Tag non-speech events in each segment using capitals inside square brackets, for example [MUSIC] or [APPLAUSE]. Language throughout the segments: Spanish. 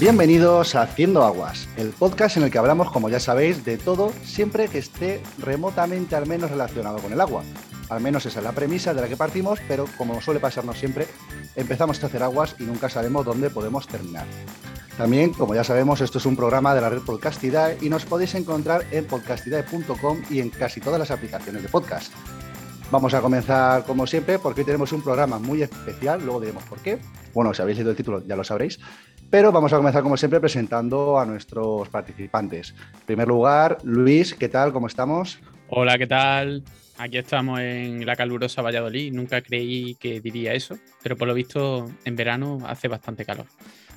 Bienvenidos a Haciendo Aguas, el podcast en el que hablamos, como ya sabéis, de todo siempre que esté remotamente al menos relacionado con el agua. Al menos esa es la premisa de la que partimos, pero como suele pasarnos siempre, empezamos a hacer aguas y nunca sabemos dónde podemos terminar. También, como ya sabemos, esto es un programa de la red Podcastidae y nos podéis encontrar en podcastidae.com y en casi todas las aplicaciones de podcast. Vamos a comenzar como siempre porque hoy tenemos un programa muy especial, luego diremos por qué. Bueno, si habéis leído el título ya lo sabréis. Pero vamos a comenzar como siempre presentando a nuestros participantes. En primer lugar, Luis, ¿qué tal? ¿Cómo estamos? Hola, ¿qué tal? Aquí estamos en la calurosa Valladolid. Nunca creí que diría eso, pero por lo visto en verano hace bastante calor.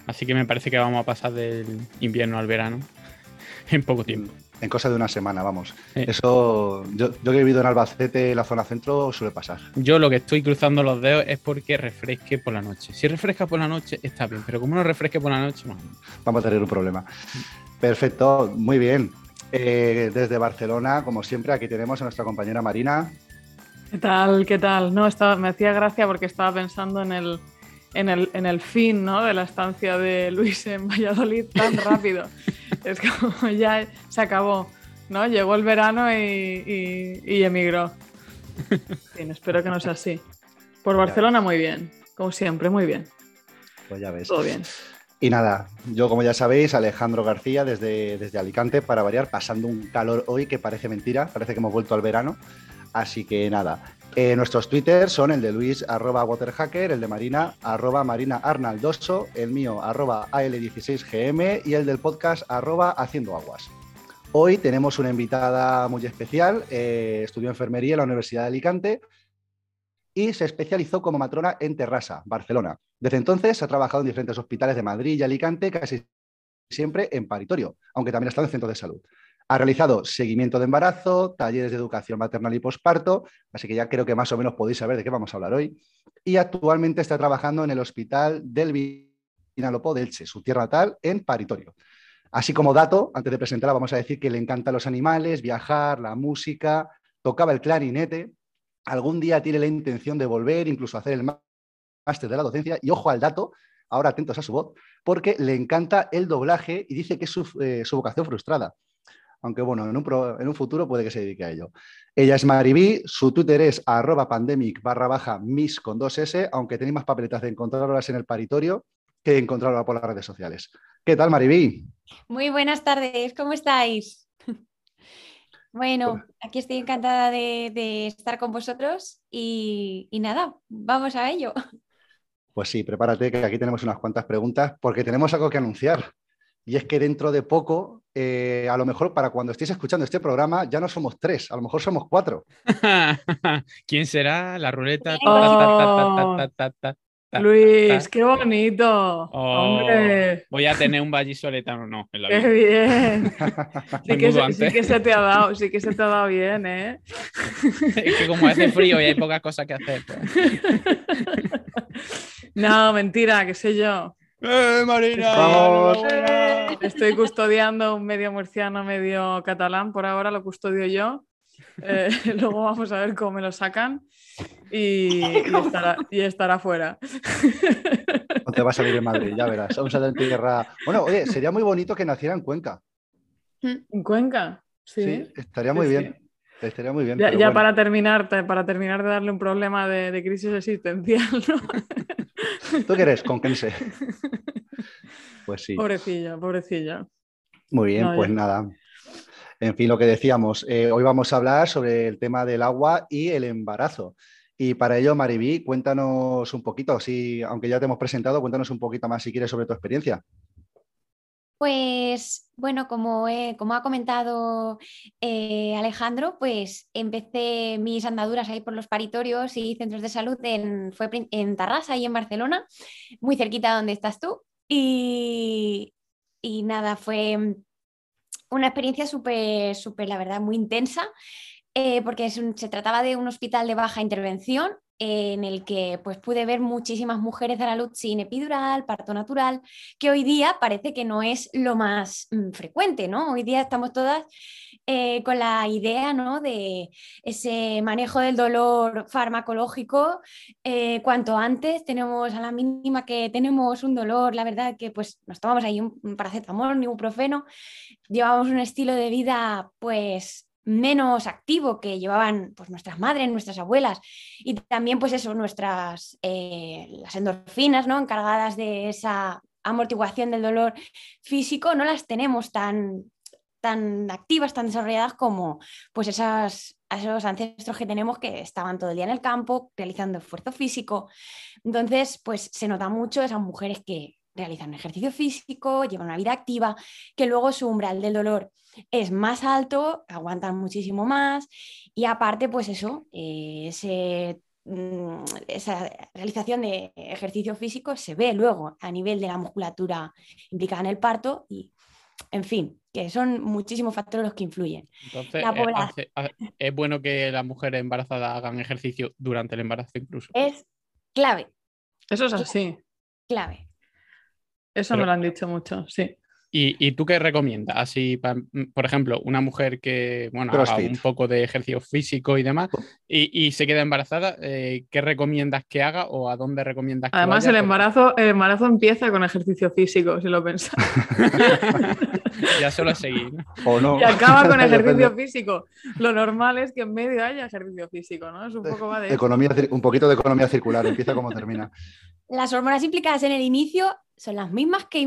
Así que me parece que vamos a pasar del invierno al verano [LAUGHS] en poco tiempo en cosa de una semana, vamos. Eso, yo, yo, que he vivido en Albacete, la zona centro, suele pasar. Yo lo que estoy cruzando los dedos es porque refresque por la noche. Si refresca por la noche, está bien, pero como no refresque por la noche, vamos a tener un problema. Perfecto, muy bien. Eh, desde Barcelona, como siempre, aquí tenemos a nuestra compañera Marina. ¿Qué tal? ¿Qué tal? No, estaba, me hacía gracia porque estaba pensando en el, en el, en el fin ¿no? de la estancia de Luis en Valladolid tan rápido. [LAUGHS] es como ya se acabó, ¿no? Llegó el verano y, emigró. espero que no sea así. Por Barcelona muy bien, como siempre, muy bien. Pues ya ves. Todo bien. Y nada, yo como ya sabéis, Alejandro García desde, desde Alicante para variar, pasando un calor hoy que parece mentira, parece que hemos vuelto al verano. Así que nada, eh, nuestros twitters son el de Luis arroba waterhacker, el de Marina arroba Marina Arnaldoso, el mío arroba AL16GM y el del podcast arroba Haciendo Aguas. Hoy tenemos una invitada muy especial, eh, estudió enfermería en la Universidad de Alicante y se especializó como matrona en Terrassa, Barcelona. Desde entonces ha trabajado en diferentes hospitales de Madrid y Alicante, casi siempre en paritorio, aunque también ha estado en centros de salud. Ha realizado seguimiento de embarazo, talleres de educación maternal y posparto, así que ya creo que más o menos podéis saber de qué vamos a hablar hoy. Y actualmente está trabajando en el Hospital del Vinalopó de Elche, su tierra natal, en Paritorio. Así como dato, antes de presentarla, vamos a decir que le encantan los animales, viajar, la música, tocaba el clarinete. Algún día tiene la intención de volver, incluso hacer el máster de la docencia. Y ojo al dato, ahora atentos a su voz, porque le encanta el doblaje y dice que es su eh, vocación frustrada aunque bueno, en un, futuro puede que se dedique a ello. Ella es Maribí, su Twitter es arroba pandemic barra baja mis con dos S, aunque tenéis más papeletas de encontrarlas en el paritorio que encontrarlas por las redes sociales. ¿Qué tal, Maribí? Muy buenas tardes, ¿cómo estáis? [LAUGHS] Bueno, aquí estoy encantada de, estar con vosotros y, y, nada, vamos a ello. [LAUGHS] Pues sí, prepárate que aquí tenemos unas cuantas preguntas porque tenemos algo que anunciar. Y es que dentro de poco, eh, a lo mejor para cuando estéis escuchando este programa, ya no somos tres, a lo mejor somos cuatro. [LAUGHS] ¿Quién será? La ruleta. Luis, qué bonito. Hombre. Voy a tener un vallisoletano, no. En la qué bien. [LAUGHS] sí, que se, sí, que se, te ha dado, sí que se te ha dado bien, ¿eh? [LAUGHS] es que como hace frío y hay pocas cosas que hacer. Pues. no, mentira, qué sé yo. ¡Eh, Marina! Estoy custodiando un medio murciano, medio catalán. Por ahora lo custodio yo. Eh, [LAUGHS] luego vamos a ver cómo me lo sacan y, [LAUGHS] estará, fuera. No te va a salir en Madrid, ya verás. Vamos a dar tierra. Bueno, oye, sería muy bonito que naciera en Cuenca. ¿En Cuenca? Sí. estaría muy bien. Estaría muy bien. Ya, para, terminar, para terminar de darle un problema de, de crisis existencial, ¿no? [LAUGHS] ¿Tú qué eres? Conquense. [LAUGHS] Pues sí. Pobrecilla, pobrecilla. Muy bien, pues nada. En fin, lo que decíamos, eh, hoy vamos a hablar sobre el tema del agua y el embarazo. Y para ello, Maribí, cuéntanos un poquito, si, aunque ya te hemos presentado, cuéntanos un poquito más si quieres sobre tu experiencia. Pues bueno, como, como ha comentado eh, Alejandro, pues empecé mis andaduras ahí por los paritorios y centros de salud en, en Tarrasa y en Barcelona, muy cerquita de donde estás tú. Y, y nada, fue una experiencia súper, súper, la verdad, muy intensa. Eh, porque se trataba de un hospital de baja intervención en el que pues, pude ver muchísimas mujeres a la luz sin epidural, parto natural, que hoy día parece que no es lo más mm, frecuente, ¿no? Hoy día estamos todas eh, con la idea ¿no? de ese manejo del dolor farmacológico. Eh, cuanto antes tenemos a la mínima que tenemos un dolor, la verdad que pues nos tomamos ahí un, paracetamol, un ibuprofeno, llevamos un estilo de vida pues menos activo que llevaban pues, nuestras madres, nuestras abuelas y también pues eso, nuestras eh, las endorfinas, ¿no? encargadas de esa amortiguación del dolor físico, no las tenemos tan, tan activas, tan desarrolladas como pues esas, esos ancestros que tenemos que estaban todo el día en el campo realizando esfuerzo físico. Entonces, pues se nota mucho esas mujeres que realizan ejercicio físico, llevan una vida activa, que luego su umbral del dolor es más alto, aguantan muchísimo más y aparte, pues eso, eh, mm, esa realización de ejercicio físico se ve luego a nivel de la musculatura implicada en el parto y, en fin, que son muchísimos factores los que influyen. Entonces, eh, es bueno que las mujeres embarazadas hagan ejercicio durante el embarazo incluso. Es clave. Eso es así. Clave. Eso me lo han dicho mucho, sí. ¿Y, tú qué recomiendas? Así, mm, por ejemplo, una mujer que, bueno, haga un poco de ejercicio físico y demás, y, se queda embarazada, eh, ¿qué recomiendas que haga o a dónde recomiendas que Además, el embarazo, el embarazo empieza con ejercicio físico, si lo pensás. [LAUGHS] ya solo seguir. O no. Y acaba con [LAUGHS] ejercicio físico. Lo normal es que en medio haya ejercicio físico, ¿no? Es un poco va de... Economía, un poquito de economía circular, empieza como termina. [LAUGHS] Las hormonas implicadas en el inicio son las mismas que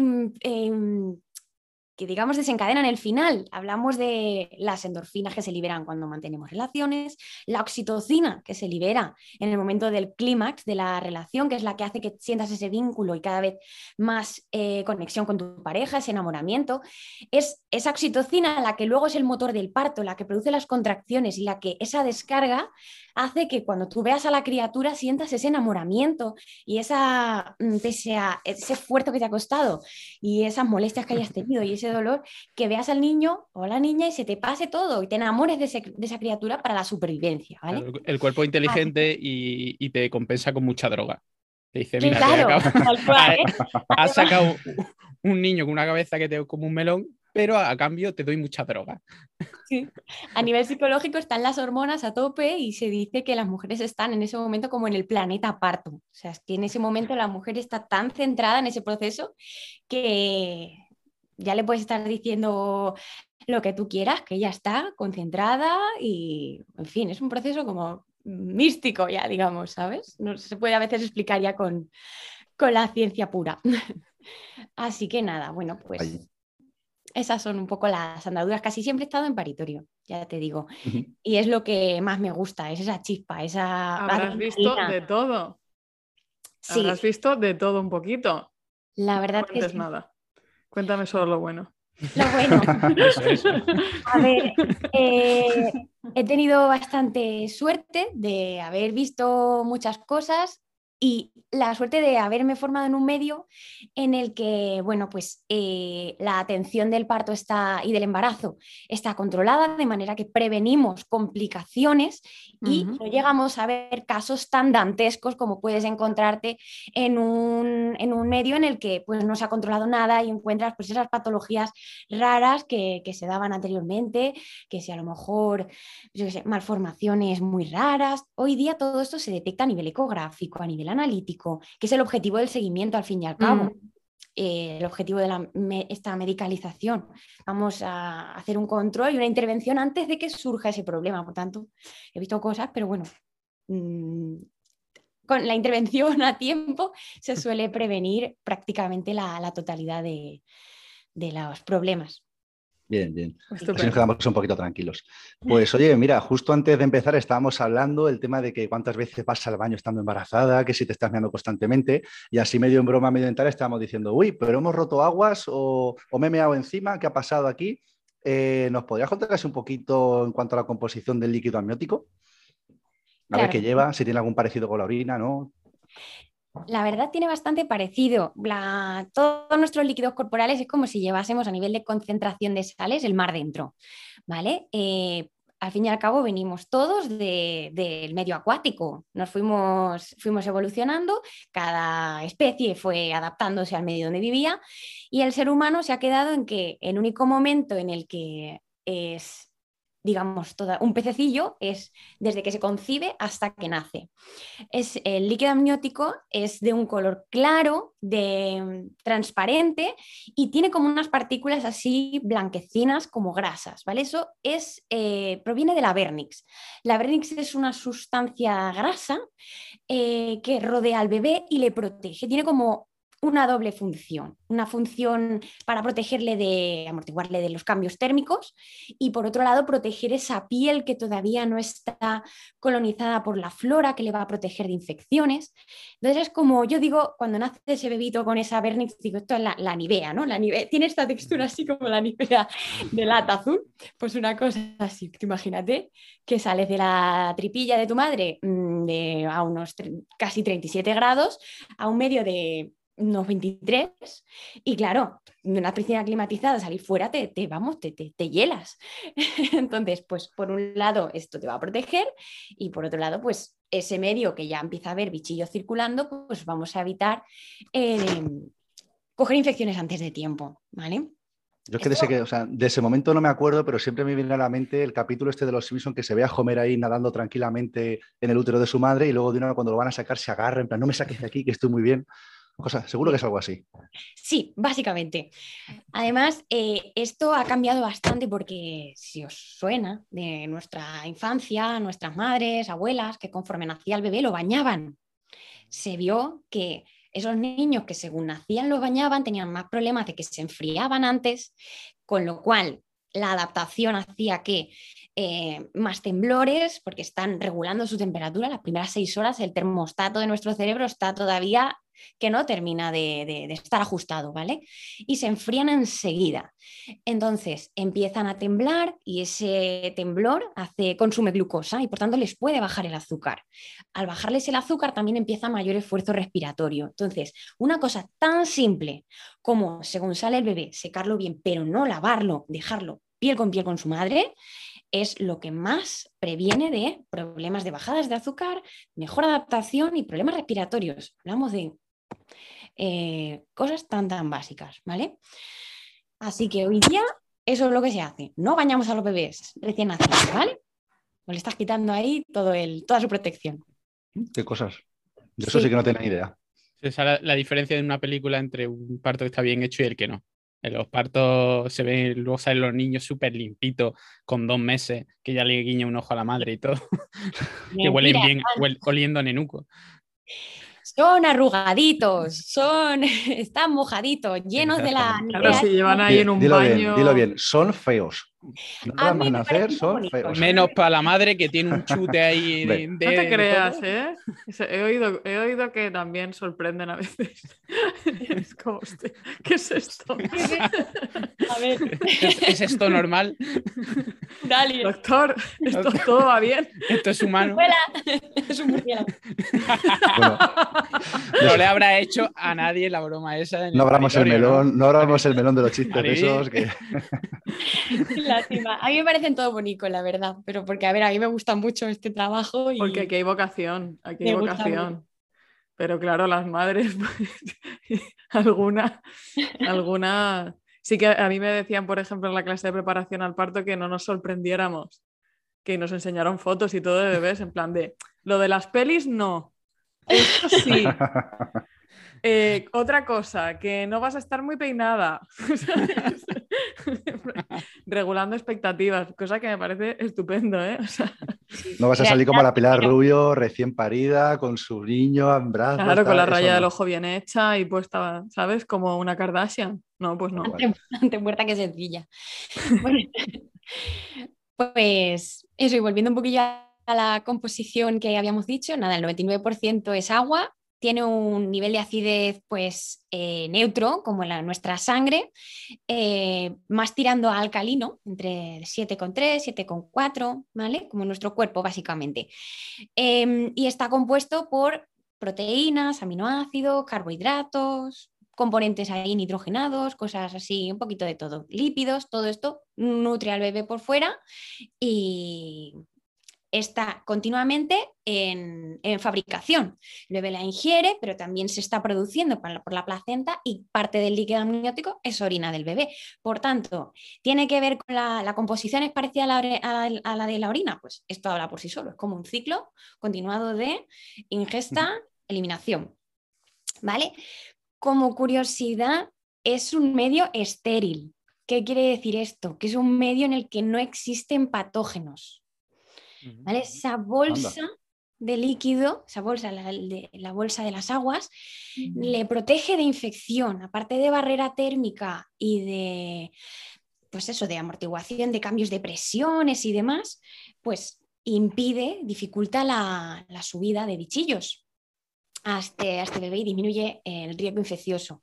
que digamos desencadenan el final. Hablamos de las endorfinas que se liberan cuando mantenemos relaciones, la oxitocina que se libera en el momento del clímax de la relación, que es la que hace que sientas ese vínculo y cada vez más eh, conexión con tu pareja, ese enamoramiento. Es esa oxitocina la que luego es el motor del parto, la que produce las contracciones y la que esa descarga hace que cuando tú veas a la criatura sientas ese enamoramiento y esa, mm, ese esfuerzo que te ha costado y esas molestias que hayas tenido y ese dolor, que veas al niño o a la niña y se te pase todo y te enamores de, esa criatura para la supervivencia. El, cuerpo inteligente y, te compensa con mucha droga. Te dice, mira, [LAUGHS] has sacado un niño con una cabeza que te como un melón, pero a cambio te doy mucha droga. Sí. A nivel psicológico están las hormonas a tope y se dice que las mujeres están en ese momento como en el planeta parto. O sea, es que en ese momento la mujer está tan centrada en ese proceso que ya le puedes estar diciendo lo que tú quieras, que ella está concentrada y, en fin, es un proceso como místico ya, digamos, ¿sabes? No se puede a veces explicar ya con, con la ciencia pura. [LAUGHS] Así que nada, bueno, pues esas son un poco las andaduras. Casi siempre he estado en paritorio, ya te digo. Y es lo que más me gusta, es esa chispa, esa... Habrás visto de todo. Sí. Habrás visto de todo un poquito. La verdad que sí. nada. Cuéntame solo lo bueno. Lo bueno. [LAUGHS] A ver, eh, he tenido bastante suerte de haber visto muchas cosas y la suerte de haberme formado en un medio en el que, bueno, pues eh, la atención del parto está, y del embarazo está controlada, de manera que prevenimos complicaciones y no llegamos a ver casos tan dantescos como puedes encontrarte en un, medio en el que pues, no se ha controlado nada y encuentras pues, esas patologías raras que, se daban anteriormente, que si a lo mejor, yo sé, malformaciones muy raras. Hoy día todo esto se detecta a nivel ecográfico, a nivel analítico, que es el objetivo del seguimiento al fin y al cabo. Mm. Eh, el objetivo de esta medicalización. Vamos a hacer un control y una intervención antes de que surja ese problema. Por tanto, he visto cosas, pero bueno, mm, con la intervención a tiempo se suele prevenir prácticamente la, totalidad de los problemas. Bien, bien. Así nos quedamos un poquito tranquilos. Pues oye, mira, justo antes de empezar estábamos hablando del tema de que cuántas veces vas al baño estando embarazada, que si te estás mirando constantemente, y así medio en broma, medio en tal, estábamos diciendo, uy, pero hemos roto aguas o, me he meado encima, ¿qué ha pasado aquí? Eh, ¿Nos podrías contar un poquito en cuanto a la composición del líquido amniótico? A ver qué lleva, si tiene algún parecido con la orina, ¿no? La verdad tiene bastante parecido. todos nuestros líquidos corporales es como si llevásemos a nivel de concentración de sales el mar dentro. ¿vale? Eh, al fin y al cabo venimos todos del medio acuático. Nos fuimos, fuimos evolucionando, cada especie fue adaptándose al medio donde vivía y el ser humano se ha quedado en que el único momento en el que es digamos, toda, un pececillo es desde que se concibe hasta que nace. Es, el líquido amniótico es de un color claro, de, transparente y tiene como unas partículas así blanquecinas como grasas, ¿vale? Eso es, eh, proviene de la vernix. La vernix es una sustancia grasa eh, que rodea al bebé y le protege. Tiene como una doble función. Una función para protegerle de, amortiguarle de los cambios térmicos y por otro lado proteger esa piel que todavía no está colonizada por la flora, que le va a proteger de infecciones. Entonces es como yo digo, cuando nace ese bebito con esa vernix, digo, esto es la, la nivea, ¿no? La nivea, tiene esta textura así como la nivea de lata azul. Pues una cosa así, imagínate que sales de la tripilla de tu madre mm, a unos casi 37 grados a un medio de unos 23 y claro, en una piscina climatizada salir fuera te, te vamos, te, te, hielas. [LAUGHS] Entonces, pues por un lado esto te va a proteger y por otro lado, pues ese medio que ya empieza a haber bichillos circulando, pues vamos a evitar eh, coger infecciones antes de tiempo, ¿vale? Yo es que de, ese, o sea, de ese momento no me acuerdo, pero siempre me viene a la mente el capítulo este de los Simpsons que se ve a Homer ahí nadando tranquilamente en el útero de su madre y luego de una cuando lo van a sacar se agarra en plan, no me saques de aquí, que estoy muy bien seguro que es algo así. Sí, básicamente. Además, eh, esto ha cambiado bastante porque si os suena de nuestra infancia, nuestras madres, abuelas, que conforme nacía el bebé lo bañaban. Se vio que esos niños que según nacían lo bañaban tenían más problemas de que se enfriaban antes, con lo cual la adaptación hacía que eh, más temblores, porque están regulando su temperatura. Las primeras seis horas el termostato de nuestro cerebro está todavía que no termina de, estar ajustado, ¿vale? Y se enfrían enseguida. Entonces empiezan a temblar y ese temblor hace, consume glucosa y por tanto les puede bajar el azúcar. Al bajarles el azúcar también empieza mayor esfuerzo respiratorio. Entonces, una cosa tan simple como, según sale el bebé, secarlo bien, pero no lavarlo, dejarlo piel con piel con su madre, es lo que más previene de problemas de bajadas de azúcar, mejor adaptación y problemas respiratorios. Hablamos de eh, cosas tan, tan básicas, ¿vale? Así que hoy día eso es lo que se hace. No bañamos a los bebés recién nacidos, ¿vale? O le estás quitando ahí todo el, toda su protección. ¿Qué cosas? De eso sí, que no tenía idea. Esa es la, diferencia de una película entre un parto que está bien hecho y el que no. En los partos se ven, luego salen los niños súper limpitos, con dos meses, que ya le guiña un ojo a la madre y todo. [LAUGHS] que huelen bien, oliendo a nenuco son arrugaditos, son, [LAUGHS] están mojaditos, llenos de la Claro, si llevan ahí en un dilo baño. Bien, dilo bien, son feos. No van a nacer, son feos. Menos para la madre que tiene un chute ahí. [LAUGHS] de, no te creas, ¿eh? He oído, he oído que también sorprenden a veces. [LAUGHS] es como, ¿qué es esto? [LAUGHS] a ver. ¿Es, esto normal? Dale. Doctor, ¿esto todo va bien? Esto es humano. es un murciélago. no le habrá hecho a nadie la broma esa. no abramos el melón, no, abramos el melón de los chistes de esos que. A mí me parecen todo bonito, la verdad, pero porque, a ver, a mí me gusta mucho este trabajo. Y... Porque aquí hay vocación, aquí hay vocación. Pero claro, las madres, [LAUGHS] pues, alguna, alguna. Sí que a mí me decían, por ejemplo, en la clase de preparación al parto que no nos sorprendiéramos, que nos enseñaron fotos y todo de bebés, en plan de, lo de las pelis no, eso sí. [LAUGHS] Eh, otra cosa, que no vas a estar muy peinada. [LAUGHS] [LAUGHS] Regulando expectativas, cosa que me parece estupendo, ¿eh? no vas a salir como la Pilar Rubio, recién parida, con su niño en brazos. Claro, con la raya del ojo bien hecha y puesta, ¿sabes? Como una Kardashian. No, pues no. Ante, muerta que sencilla. [LAUGHS] pues eso, y volviendo un poquillo a la composición que habíamos dicho, nada, el 99% es agua, tiene un nivel de acidez pues eh, neutro, como en nuestra sangre, eh, más tirando alcalino, entre 7,3, 7,4, ¿vale? Como nuestro cuerpo básicamente. Em, y está compuesto por proteínas, aminoácidos, carbohidratos, componentes ahí nitrogenados, cosas así, un poquito de todo, lípidos, todo esto nutre al bebé por fuera y está continuamente en, fabricación. El bebé la ingiere, pero también se está produciendo por la, placenta y parte del líquido amniótico es orina del bebé. Por tanto, ¿tiene que ver con la, composición es parecida a la, a la, de la orina? Pues esto habla por sí solo, es como un ciclo continuado de ingesta, eliminación. ¿Vale? Como curiosidad, es un medio estéril. ¿Qué quiere decir esto? Que es un medio en el que no existen patógenos. Esa bolsa de líquido, esa bolsa, la, la bolsa de las aguas, le protege de infección, aparte de barrera térmica y de, pues eso, de amortiguación de cambios de presiones y demás, pues impide, dificulta la, subida de bichillos. A este, este, bebé y disminuye el riesgo infeccioso.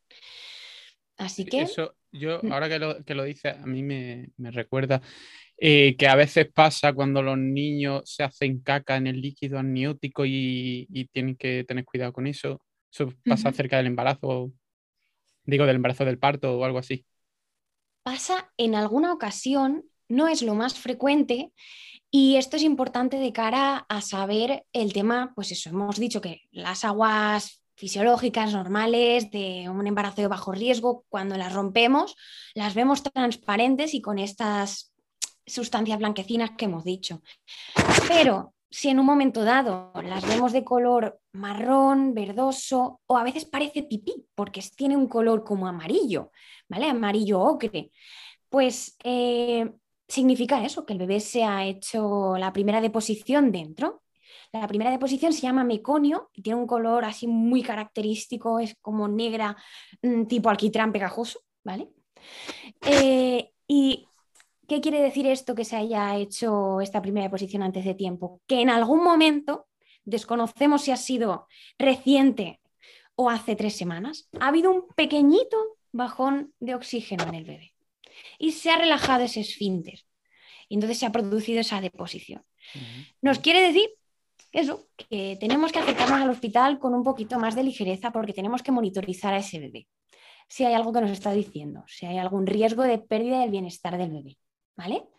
Así que... Eso, yo, mm. ahora que lo, que lo dice, a mí me, me recuerda eh, que a veces pasa cuando los niños se hacen caca en el líquido amniótico y, tienen que tener cuidado con eso. Eso pasa cerca del embarazo, digo, del embarazo del parto o algo así. Pasa en alguna ocasión, no es lo más frecuente, y esto es importante de cara a saber el tema, pues eso, hemos dicho que las aguas fisiológicas normales de un embarazo de bajo riesgo, cuando las rompemos, las vemos transparentes y con estas sustancias blanquecinas que hemos dicho. Pero si en un momento dado las vemos de color marrón, verdoso o a veces parece pipí porque tiene un color como amarillo, ¿vale? Amarillo ocre, pues eh, significa eso, que el bebé se ha hecho la primera deposición dentro. La primera deposición se llama meconio y tiene un color así muy característico, es como negra, mm, tipo alquitrán pegajoso, ¿vale? Eh, y ¿Qué quiere decir esto que se haya hecho esta primera posición antes de tiempo? Que en algún momento, desconocemos si ha sido reciente o hace tres semanas, ha habido un pequeñito bajón de oxígeno en el bebé y se ha relajado ese esfínter. Y entonces se ha producido esa deposición. Nos quiere decir eso, que tenemos que acercarnos al hospital con un poquito más de ligereza porque tenemos que monitorizar a ese bebé. Si hay algo que nos está diciendo, si hay algún riesgo de pérdida del bienestar del bebé. ¿vale?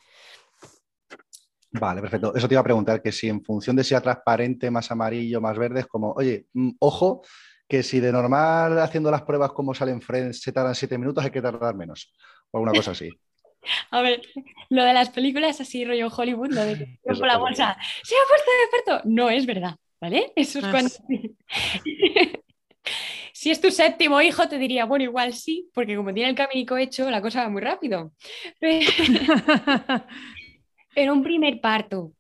Vale, perfecto. Eso te iba a preguntar, que si en función de sea transparente, más amarillo, más verde, es como, oye, mm, ojo, que si de normal haciendo las pruebas como salen Friends se tardan siete minutos, hay que tardar menos. O alguna cosa así. A ver, lo de las películas así rollo Hollywood, lo de que por la bolsa se ha puesto de experto, no es verdad, ¿vale? Eso es ah, cuando... [LAUGHS] Si es tu séptimo hijo, te diría, bueno, igual sí, porque como tiene el caminico hecho, la cosa va muy rápido. [LAUGHS] Pero un primer parto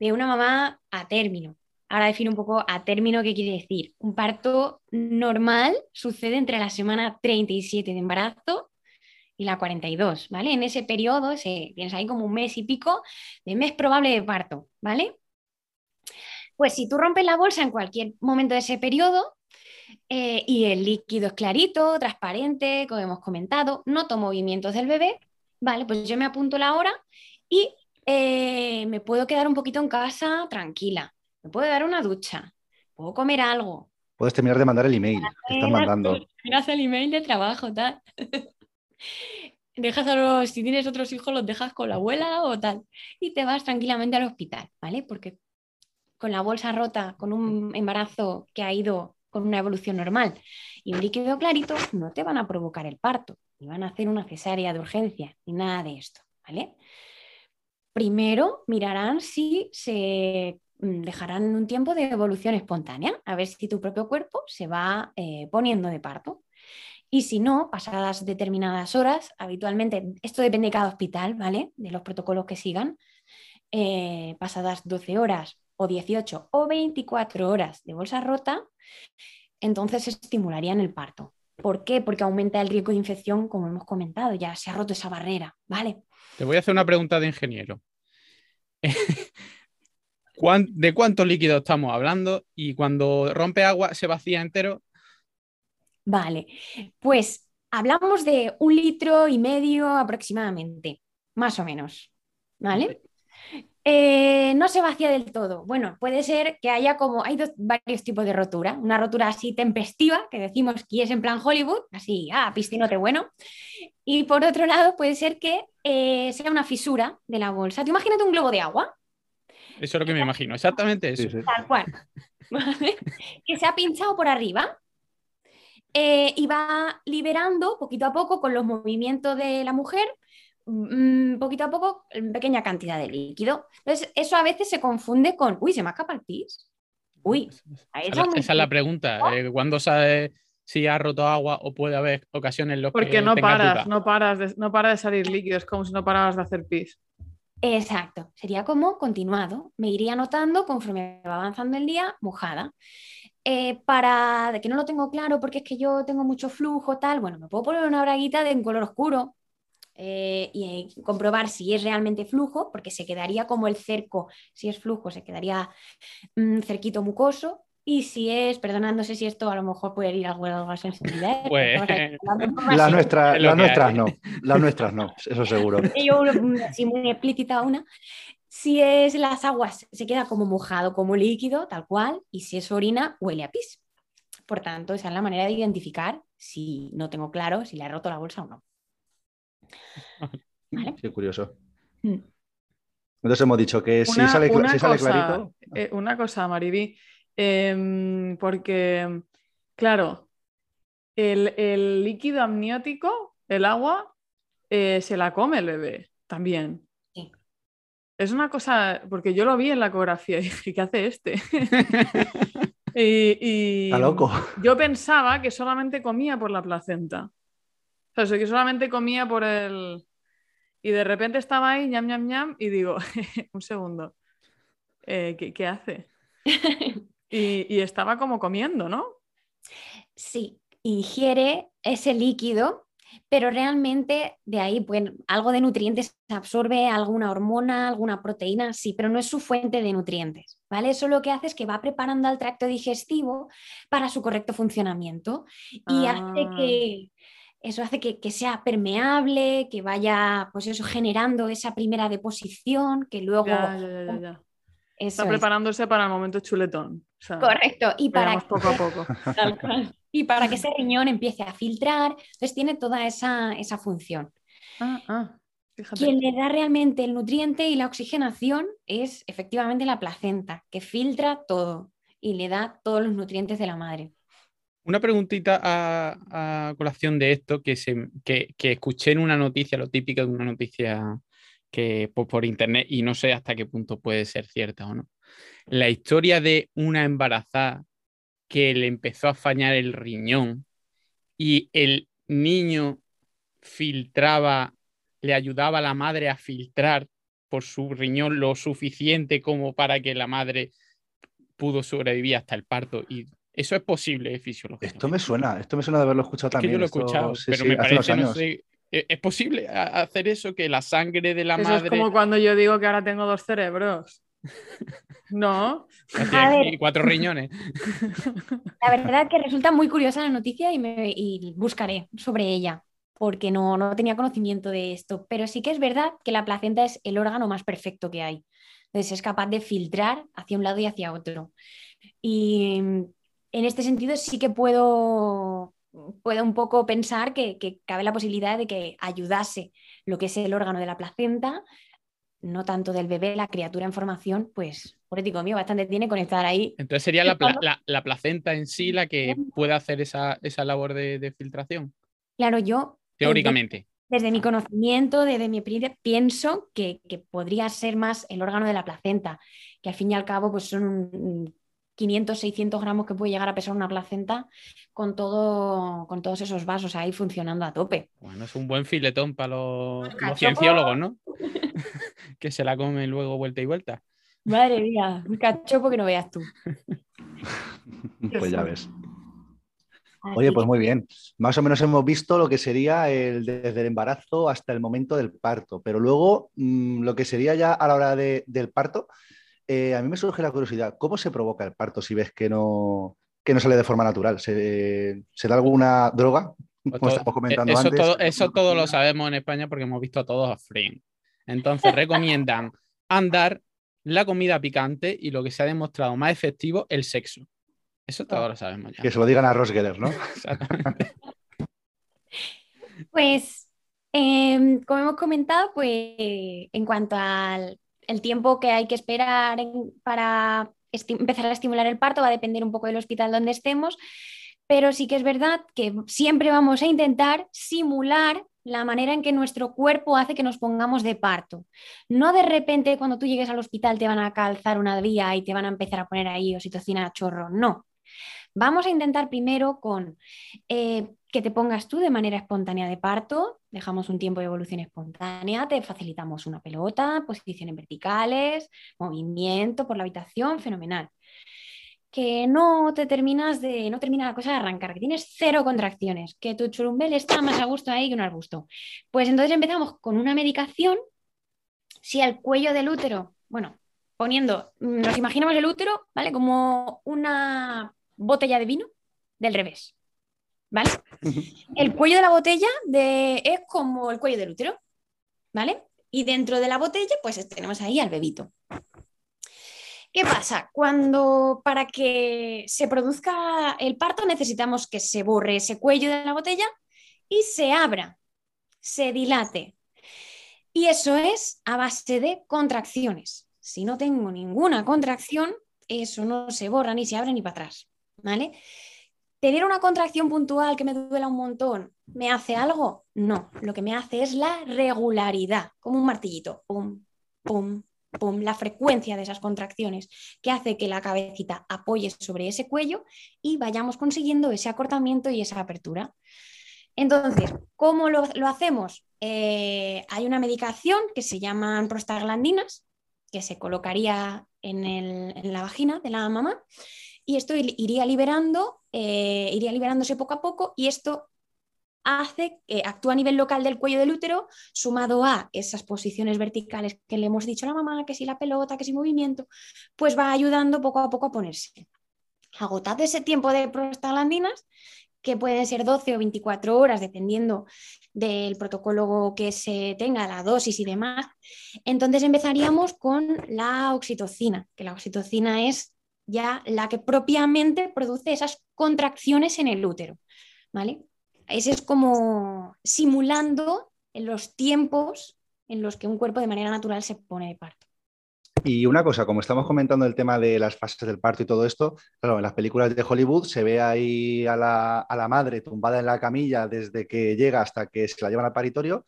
de una mamá a término. Ahora defino un poco a término qué quiere decir. Un parto normal sucede entre la semana 37 de embarazo y la 42, ¿vale? En ese periodo, ese, tienes ahí como un mes y pico de mes probable de parto, ¿vale? Pues si tú rompes la bolsa en cualquier momento de ese periodo, eh, y el líquido es clarito, transparente, como hemos comentado, noto movimientos del bebé, vale, pues yo me apunto la hora y eh, me puedo quedar un poquito en casa tranquila, me puedo dar una ducha, puedo comer algo. Puedes terminar de mandar el email que estás mandando. [LAUGHS] Miras el email de trabajo, tal. [LAUGHS] dejas a los, si tienes otros hijos, los dejas con la abuela o tal. Y te vas tranquilamente al hospital, ¿vale? Porque con la bolsa rota, con un embarazo que ha ido con una evolución normal y un líquido clarito, no te van a provocar el parto, ni van a hacer una cesárea de urgencia, ni nada de esto, ¿vale? Primero mirarán si se mm, dejarán un tiempo de evolución espontánea, a ver si tu propio cuerpo se va eh, poniendo de parto. Y si no, pasadas determinadas horas, habitualmente, esto depende de cada hospital, ¿vale? De los protocolos que sigan, eh, pasadas 12 horas o 18 o 24 horas de bolsa rota, entonces se estimularían el parto. ¿Por qué? Porque aumenta el riesgo de infección, como hemos comentado, ya se ha roto esa barrera, ¿vale? Te voy a hacer una pregunta de ingeniero. [LAUGHS] ¿De cuánto líquido estamos hablando? Y cuando rompe agua, ¿se vacía entero? Vale, pues hablamos de un litro y medio aproximadamente, más o menos, ¿vale? Eh, no se vacía del todo. Bueno, puede ser que haya como, hay dos, varios tipos de rotura. Una rotura así tempestiva, que decimos que es en plan Hollywood, así, ah, piscinote bueno. Y por otro lado, puede ser que eh, sea una fisura de la bolsa. Tú imagínate un globo de agua. Eso es lo que me imagino, exactamente eso. Tal cual. [LAUGHS] que se ha pinchado por arriba eh, y va liberando poquito a poco con los movimientos de la mujer Mm, poquito a poco pequeña cantidad de líquido. Entonces, eso a veces se confunde con, uy, se me escapa el pis. Uy, esa, es la pregunta. Eh, ¿Cuándo sabes si ha roto agua o puede haber ocasiones en los Porque no paras, no paras, de, no para de salir líquido, es como si no pararas de hacer pis. Exacto, sería como continuado. Me iría notando conforme va avanzando el día, mojada. Eh, para de que no lo tengo claro porque es que yo tengo mucho flujo, tal, bueno, me puedo poner una braguita de un color oscuro, eh, y comprobar si es realmente flujo, porque se quedaría como el cerco, si es flujo, se quedaría un mm, cerquito mucoso. Y si es, perdonándose si esto a lo mejor puede ir a algo [LAUGHS] [LAUGHS] de sensibilidad. Pues, la nuestra, las nuestras no, las nuestras no, eso seguro. [LAUGHS] Yo, así muy explícita una. Si es las aguas, se queda como mojado, como líquido, tal cual, y si es orina, huele a pis. Por tanto, esa es la manera de identificar si no tengo claro si le he roto la bolsa o no. [LAUGHS] Qué curioso. Mm. Entonces hemos dicho que si sale, clarito. Eh, una cosa, Mariví, em, porque, claro, el, líquido amniótico, el agua, eh, se la come el bebé también. Es una cosa, porque yo lo vi en la ecografía y [LAUGHS] dije, ¿qué hace este? [LAUGHS] y, Está loco. Yo pensaba que solamente comía por la placenta. O sea, que solamente comía por el... Y de repente estaba ahí, ñam, ñam, ñam, y digo, [LAUGHS] un segundo, eh, ¿qué, hace? y, estaba como comiendo, ¿no? Sí, ingiere ese líquido, pero realmente de ahí pues, algo de nutrientes se absorbe, alguna hormona, alguna proteína, sí, pero no es su fuente de nutrientes, ¿vale? Eso lo que hace es que va preparando al tracto digestivo para su correcto funcionamiento y hace ah. que eso hace que, sea permeable, que vaya, pues eso, generando esa primera deposición, que luego... Está preparándose para el momento chuletón. Correcto. Y para, poco a poco. [LAUGHS] y para que ese riñón empiece a filtrar, entonces tiene toda esa, función. Ah, ah, Quien le da realmente el nutriente y la oxigenación es efectivamente la placenta, que filtra todo y le da todos los nutrientes de la madre. Una preguntita a, colación de esto que, se, que, escuché en una noticia, lo típico de una noticia que por, por, internet y no sé hasta qué punto puede ser cierta o no. La historia de una embarazada que le empezó a fañar el riñón y el niño filtraba, le ayudaba a la madre a filtrar por su riñón lo suficiente como para que la madre pudo sobrevivir hasta el parto y eso es posible fisiológicamente. Esto me suena, esto me suena de haberlo escuchado también. yo lo he escuchado, pero me parece, no sé, ¿e-, ¿es posible hacer eso? Que la sangre de la madre... es como cuando yo digo que ahora tengo dos cerebros. [LAUGHS] No. Y cuatro riñones. [LAUGHS] La verdad que resulta muy curiosa la noticia y, me, buscaré sobre ella, porque no, no tenía conocimiento de esto. Pero sí que es verdad que la placenta es el órgano más perfecto que hay. Entonces es capaz de filtrar hacia un lado y hacia otro. Y en este sentido sí que puedo, puedo un poco pensar que, cabe la posibilidad de que ayudase lo que es el órgano de la placenta, no tanto del bebé, la criatura en formación, pues por ético mío bastante tiene con estar ahí. Entonces sería la, placenta en sí la que puede hacer esa, labor de, filtración. Claro, yo... Teóricamente. Desde, mi conocimiento, desde mi experiencia, pienso que, que, podría ser más el órgano de la placenta, que al fin y al cabo pues son un, 500, 600 gramos que puede llegar a pesar una placenta con, todo, con todos esos vasos ahí funcionando a tope. Bueno, es un buen filetón para los, cienciólogos, ¿no? [LAUGHS] [LAUGHS] que se la comen luego vuelta y vuelta. Madre mía, un cachopo que no veas tú. [LAUGHS] pues ya ves. Oye, pues muy bien. Más o menos hemos visto lo que sería el, desde el embarazo hasta el momento del parto, pero luego mm, lo que sería ya a la hora del parto, eh, a mí me surge la curiosidad, ¿cómo se provoca el parto si ves que no, no sale de forma natural? ¿Se, da alguna droga? Como estamos comentando eso antes. Todo, eso todo lo sabemos en España porque hemos visto a todos a Friend. Entonces [LAUGHS] recomiendan andar la comida picante y lo que se ha demostrado más efectivo, el sexo. Eso todo lo sabemos ya. Que se lo digan a Ross Geller, ¿no? [LAUGHS] Exactamente. Pues, em, como hemos comentado, pues en cuanto al el tiempo que hay que esperar para empezar a estimular el parto, va a depender un poco del hospital donde estemos, pero sí que es verdad que siempre vamos a intentar simular la manera en que nuestro cuerpo hace que nos pongamos de parto. No de repente cuando tú llegues al hospital te van a calzar una vía y te van a empezar a poner ahí oxitocina a chorro, no. Vamos a intentar primero con eh, que te pongas tú de manera espontánea de parto, dejamos un tiempo de evolución espontánea, te facilitamos una pelota, posiciones verticales, movimiento por la habitación, fenomenal. Que no te terminas de, no termina la cosa de arrancar, que tienes cero contracciones, que tu churumbel está más a gusto ahí que un arbusto. Pues entonces empezamos con una medicación, si el cuello del útero, bueno, poniendo, nos imaginamos el útero, ¿vale? Como una botella de vino del revés, ¿vale? El cuello de la botella de- es como el cuello del útero, ¿vale? Y dentro de la botella, pues tenemos ahí al bebito. ¿Qué pasa? Cuando para que se produzca el parto necesitamos que se borre ese cuello de la botella y se abra, se dilate. Y eso es a base de contracciones. Si no tengo ninguna contracción, eso no se borra ni se abre ni para atrás, ¿vale? ¿Tener una contracción puntual que me duela un montón me hace algo? No, lo que me hace es la regularidad, como un martillito, pum, pum, pum, la frecuencia de esas contracciones que hace que la cabecita apoye sobre ese cuello y vayamos consiguiendo ese acortamiento y esa apertura. Entonces, ¿cómo lo, hacemos? Eh, hay una medicación que se llaman prostaglandinas, que se colocaría en la vagina de la mamá, y esto iría liberando, eh, iría liberándose poco a poco, y esto hace que actúa a nivel local del cuello del útero, sumado a esas posiciones verticales que le hemos dicho a la mamá, que si la pelota, que si movimiento, pues va ayudando poco a poco a ponerse. Agotado ese tiempo de prostaglandinas, que pueden ser 12 o 24 horas, dependiendo del protocolo que se tenga, la dosis y demás, entonces empezaríamos con la oxitocina, que la oxitocina es ya la que propiamente produce esas contracciones en el útero, ¿vale? Ese es como simulando los tiempos en los que un cuerpo de manera natural se pone de parto. Y una cosa, como estamos comentando el tema de las fases del parto y todo esto, claro, en las películas de Hollywood se ve ahí a la, a la madre tumbada en la camilla desde que llega hasta que se la llevan al paritorio,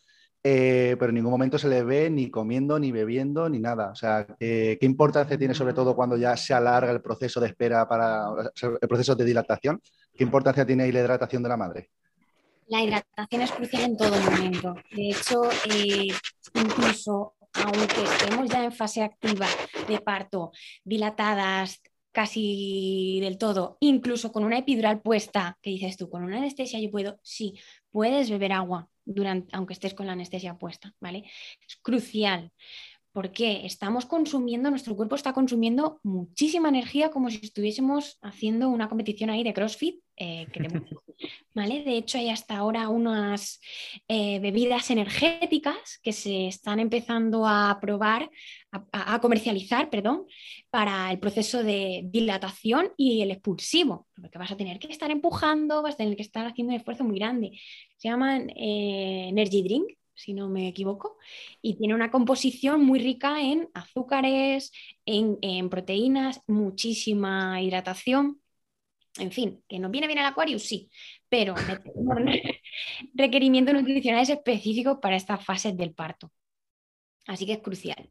eh, pero en ningún momento se le ve ni comiendo, ni bebiendo, ni nada. O sea, ¿qué, importancia tiene sobre todo cuando ya se alarga el proceso de espera para el proceso de dilatación? ¿Qué importancia tiene ahí la hidratación de la madre? La hidratación es crucial en todo momento. De hecho, eh, incluso aunque estemos ya en fase activa de parto, dilatadas casi del todo, incluso con una epidural puesta, que dices tú, con una anestesia yo puedo, sí, puedes beber agua durante, aunque estés con la anestesia puesta, ¿vale? Es crucial. Porque estamos consumiendo, nuestro cuerpo está consumiendo muchísima energía como si estuviésemos haciendo una competición ahí de CrossFit. eh, que te- [LAUGHS] ¿vale? De hecho, hay hasta ahora unas eh, bebidas energéticas que se están empezando a probar, a comercializar, perdón, para el proceso de dilatación y el expulsivo, porque vas a tener que estar empujando, vas a tener que estar haciendo un esfuerzo muy grande. Se llaman eh, Energy Drink, si no me equivoco, y tiene una composición muy rica en azúcares, en, en proteínas, muchísima hidratación. En fin, que nos viene bien el Aquarius, sí, pero [LAUGHS] requerimientos nutricionales específicos para estas fases del parto. Así que es crucial.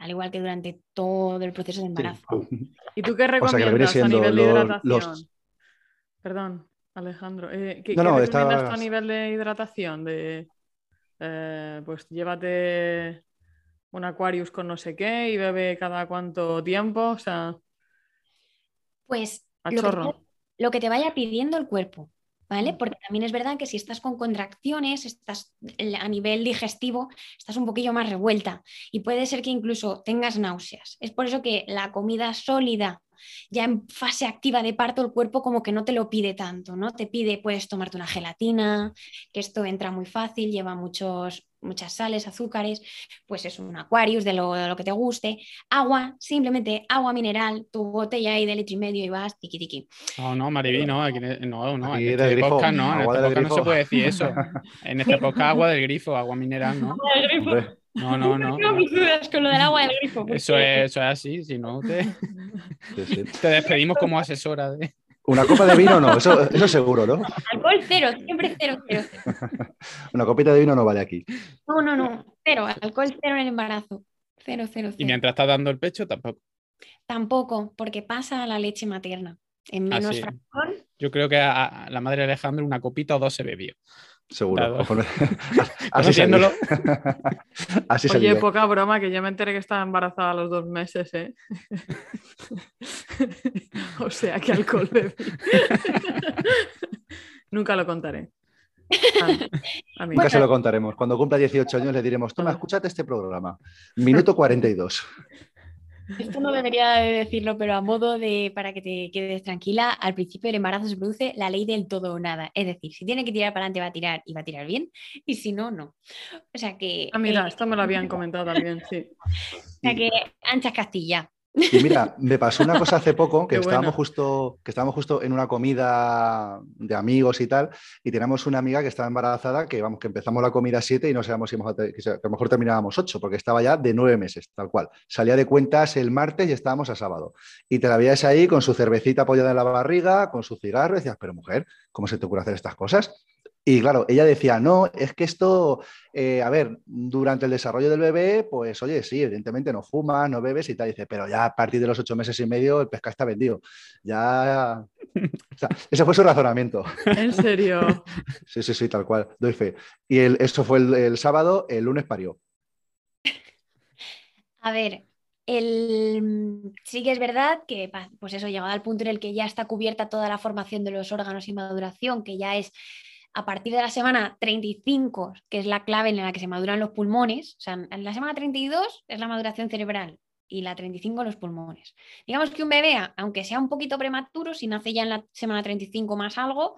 Al igual que durante todo el proceso de embarazo. ¿Y tú qué O sea, que lo viene recomiendas a nivel de hidratación? los- Perdón, Alejandro. eh, ¿qué, No, qué no, recomiendas a nivel de hidratación? De, eh, pues llévate un Aquarius con no sé qué y bebe cada cuánto tiempo, o sea, Pues lo que, te, chorro. lo que te vaya pidiendo el cuerpo, ¿vale? Porque también es verdad que si estás con contracciones, estás a nivel digestivo, estás un poquillo más revuelta y puede ser que incluso tengas náuseas. Es por eso que la comida sólida ya en fase activa de parto el cuerpo como que no te lo pide tanto, ¿no? Te pide, puedes tomarte una gelatina, que esto entra muy fácil, lleva muchos, muchas sales, azúcares, pues es un Aquarius de lo, de lo que te guste, agua, simplemente agua mineral, tu botella ahí de litro y medio y vas tiki tiki. No, no, Mariví, no, aquí, no, no, Aquí en este grifo, podcast no, en este podcast no se puede decir eso. [LAUGHS] En este podcast agua del grifo, agua mineral, ¿no? No, no, no. [LAUGHS] No me dudas [LAUGHS] con lo del agua del grifo. porque- Eso es, eso es así, si no te, [LAUGHS] sí, sí. te despedimos como asesora de... Una copa de vino no, eso, eso seguro, ¿no? Alcohol cero, siempre cero, cero, cero. Una copita de vino no vale aquí. No, no, no, cero, alcohol cero en el embarazo. Cero, cero, Y cero. mientras estás dando el pecho, tampoco. Tampoco, porque pasa a la leche materna. En menos fracción. Yo creo que a, a la madre de Alejandro una copita o dos se bebió. Seguro. Claro. [LAUGHS] [LAUGHS] Así. Conociéndolo. [LAUGHS] Así salí. Oye, poca broma, que yo me enteré que estaba embarazada a los dos meses, ¿eh? o sea, que alcohol bebí. Nunca lo contaré. A, a mí. Nunca se lo contaremos. Cuando cumpla 18 años le diremos, toma, escúchate este programa. Minuto 42. Esto no debería de decirlo, pero a modo de, para que te quedes tranquila, al principio del embarazo se produce la ley del todo o nada. Es decir, si tiene que tirar para adelante va a tirar y va a tirar bien, y si no, no. O sea que, Ah, mira, eh, esto me lo habían [LAUGHS] comentado también, sí. o sea que anchas Castilla. Y mira, me pasó una cosa hace poco, [LAUGHS] que Qué estábamos buena. justo, que estábamos justo en una comida de amigos y tal, y teníamos una amiga que estaba embarazada, que vamos, que empezamos la comida a 7 y no sabíamos si íbamos a, te- que a lo mejor terminábamos 8, porque estaba ya de nueve meses, tal cual. Salía de cuentas el martes y estábamos a sábado. Y te la veías ahí con su cervecita apoyada en la barriga, con su cigarro, y decías, pero mujer, ¿cómo se te ocurre hacer estas cosas? Y claro, ella decía, no, es que esto, eh, a ver, durante el desarrollo del bebé, pues oye, sí, evidentemente no fumas, no bebes y tal, dice, pero ya a partir de los ocho meses y medio el pescado está vendido. Ya, o sea, ese fue su razonamiento. En serio. [LAUGHS] Sí, sí, sí, tal cual, doy fe. Y el, esto fue el, el sábado, el lunes parió. A ver, el... sí que es verdad que, pues eso, llegado al punto en el que ya está cubierta toda la formación de los órganos y maduración, que ya es a partir de la semana 35, que es la clave en la que se maduran los pulmones, o sea, en la semana 32 es la maduración cerebral y la 35 los pulmones. Digamos que un bebé, aunque sea un poquito prematuro, si nace ya en la semana 35 más algo,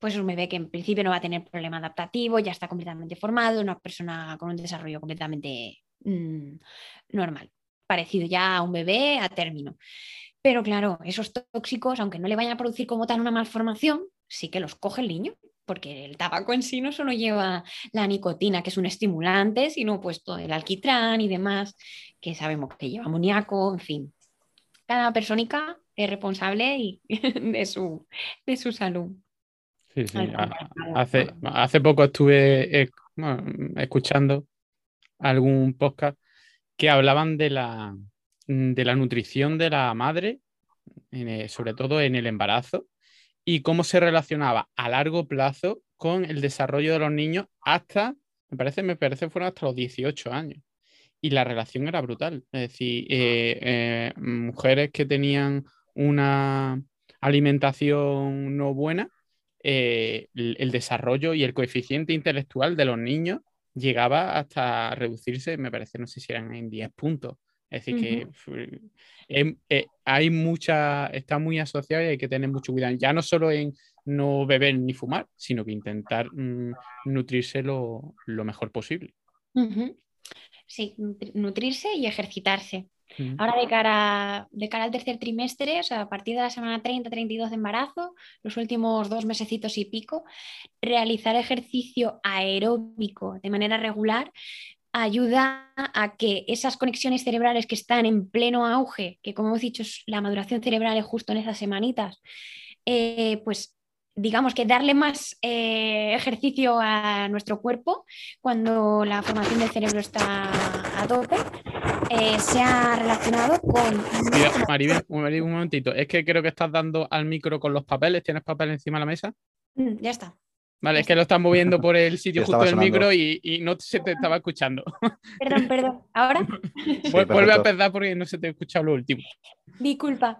pues es un bebé que en principio no va a tener problema adaptativo, ya está completamente formado, una persona con un desarrollo completamente mm, normal, parecido ya a un bebé a término. Pero claro, esos tóxicos, aunque no le vayan a producir como tal una malformación, sí que los coge el niño, porque el tabaco en sí no solo lleva la nicotina, que es un estimulante, sino pues todo el alquitrán y demás, que sabemos que lleva amoníaco, en fin. Cada persónica es responsable y- [LAUGHS] de, su, de su salud. Sí, sí. Al A- contrario. Hace, hace poco estuve eh, escuchando algún podcast que hablaban de la, de la nutrición de la madre, sobre todo en el embarazo, y cómo se relacionaba a largo plazo con el desarrollo de los niños hasta, me parece, me parece fueron hasta los 18 años. Y la relación era brutal. Es decir, eh, eh, mujeres que tenían una alimentación no buena, eh, el, el desarrollo y el coeficiente intelectual de los niños llegaba hasta reducirse, me parece, no sé si eran en 10 puntos. Es decir, que em- eh, hay mucha, está muy asociado y hay que tener mucho cuidado, ya no solo en no beber ni fumar, sino que intentar mm, nutrirse lo, lo mejor posible. Sí, nutri- nutrirse y ejercitarse. Ahora de cara, de cara al tercer trimestre, o sea, a partir de la semana 30-32 de embarazo, los últimos dos mesecitos y pico, realizar ejercicio aeróbico de manera regular ayuda a que esas conexiones cerebrales que están en pleno auge, que como hemos dicho, es- la maduración cerebral es justo en esas semanitas, eh, pues digamos que darle más eh, ejercicio a nuestro cuerpo cuando la formación del cerebro está a tope, eh, se ha relacionado con... Mira, Maribel, un, Maribel, un momentito, es que creo que estás dando al micro con los papeles, ¿tienes papel encima de la mesa? Mm, Ya está. Vale, es que lo están moviendo por el sitio [LAUGHS] justo del sonando. micro y, y no se te estaba escuchando. [LAUGHS] Perdón, perdón. ¿Ahora? [LAUGHS] Sí, Vuel- Vuelve a empezar porque no se te ha escuchado lo último. Disculpa.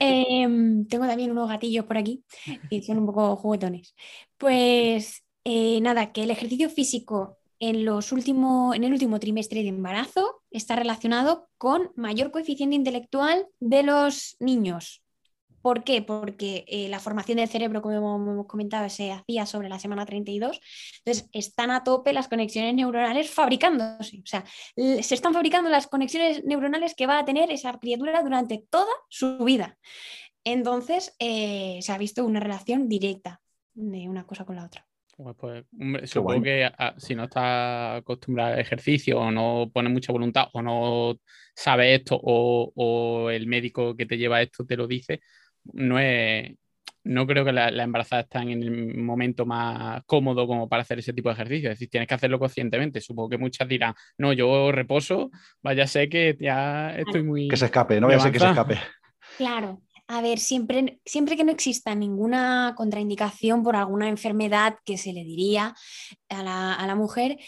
Em, tengo también unos gatillos por aquí y son un poco juguetones. Pues eh, nada, que el ejercicio físico en, los último, en el último trimestre de embarazo está relacionado con mayor coeficiente intelectual de los niños. ¿Por qué? Porque eh, la formación del cerebro, como hemos comentado, se hacía sobre la semana 32. Entonces, están a tope las conexiones neuronales fabricándose. O sea, se están fabricando las conexiones neuronales que va a tener esa criatura durante toda su vida. Entonces, eh, se ha visto una relación directa de una cosa con la otra. Pues, pues supongo que ah, si no está acostumbrado al ejercicio o no pone mucha voluntad o no sabe esto o, el médico que te lleva esto te lo dice, no es, no creo que la, embarazada esté en el momento más cómodo como para hacer ese tipo de ejercicio. Es decir, tienes que hacerlo conscientemente. Supongo que muchas dirán, no, yo reposo, vaya a ser que ya estoy muy... Que se escape, no vaya a ser que se escape. Claro, a ver, siempre, siempre que no exista ninguna contraindicación por alguna enfermedad que se le diría a la, mujer,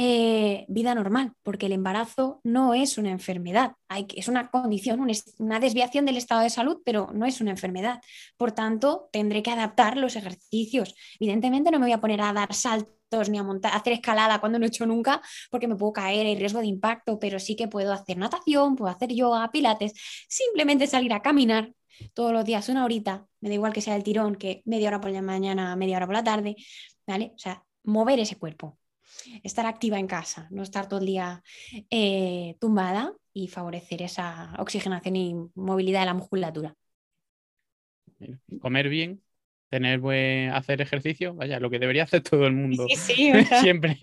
eh, vida normal, porque el embarazo no es una enfermedad, Hay, es una condición, una desviación del estado de salud, pero no es una enfermedad. Por tanto, tendré que adaptar los ejercicios. Evidentemente no me voy a poner a dar saltos ni a montar, hacer escalada cuando no he hecho nunca, porque me puedo caer, hay riesgo de impacto, pero sí que puedo hacer natación, puedo hacer yoga, pilates, simplemente salir a caminar, todos los días una horita, me da igual que sea el tirón, que media hora por la mañana, media hora por la tarde, ¿vale? O sea, mover ese cuerpo, estar activa en casa, no estar todo el día eh, tumbada y favorecer esa oxigenación y movilidad de la musculatura. Comer bien, tener buen, hacer ejercicio, vaya, lo que debería hacer todo el mundo [LAUGHS] siempre.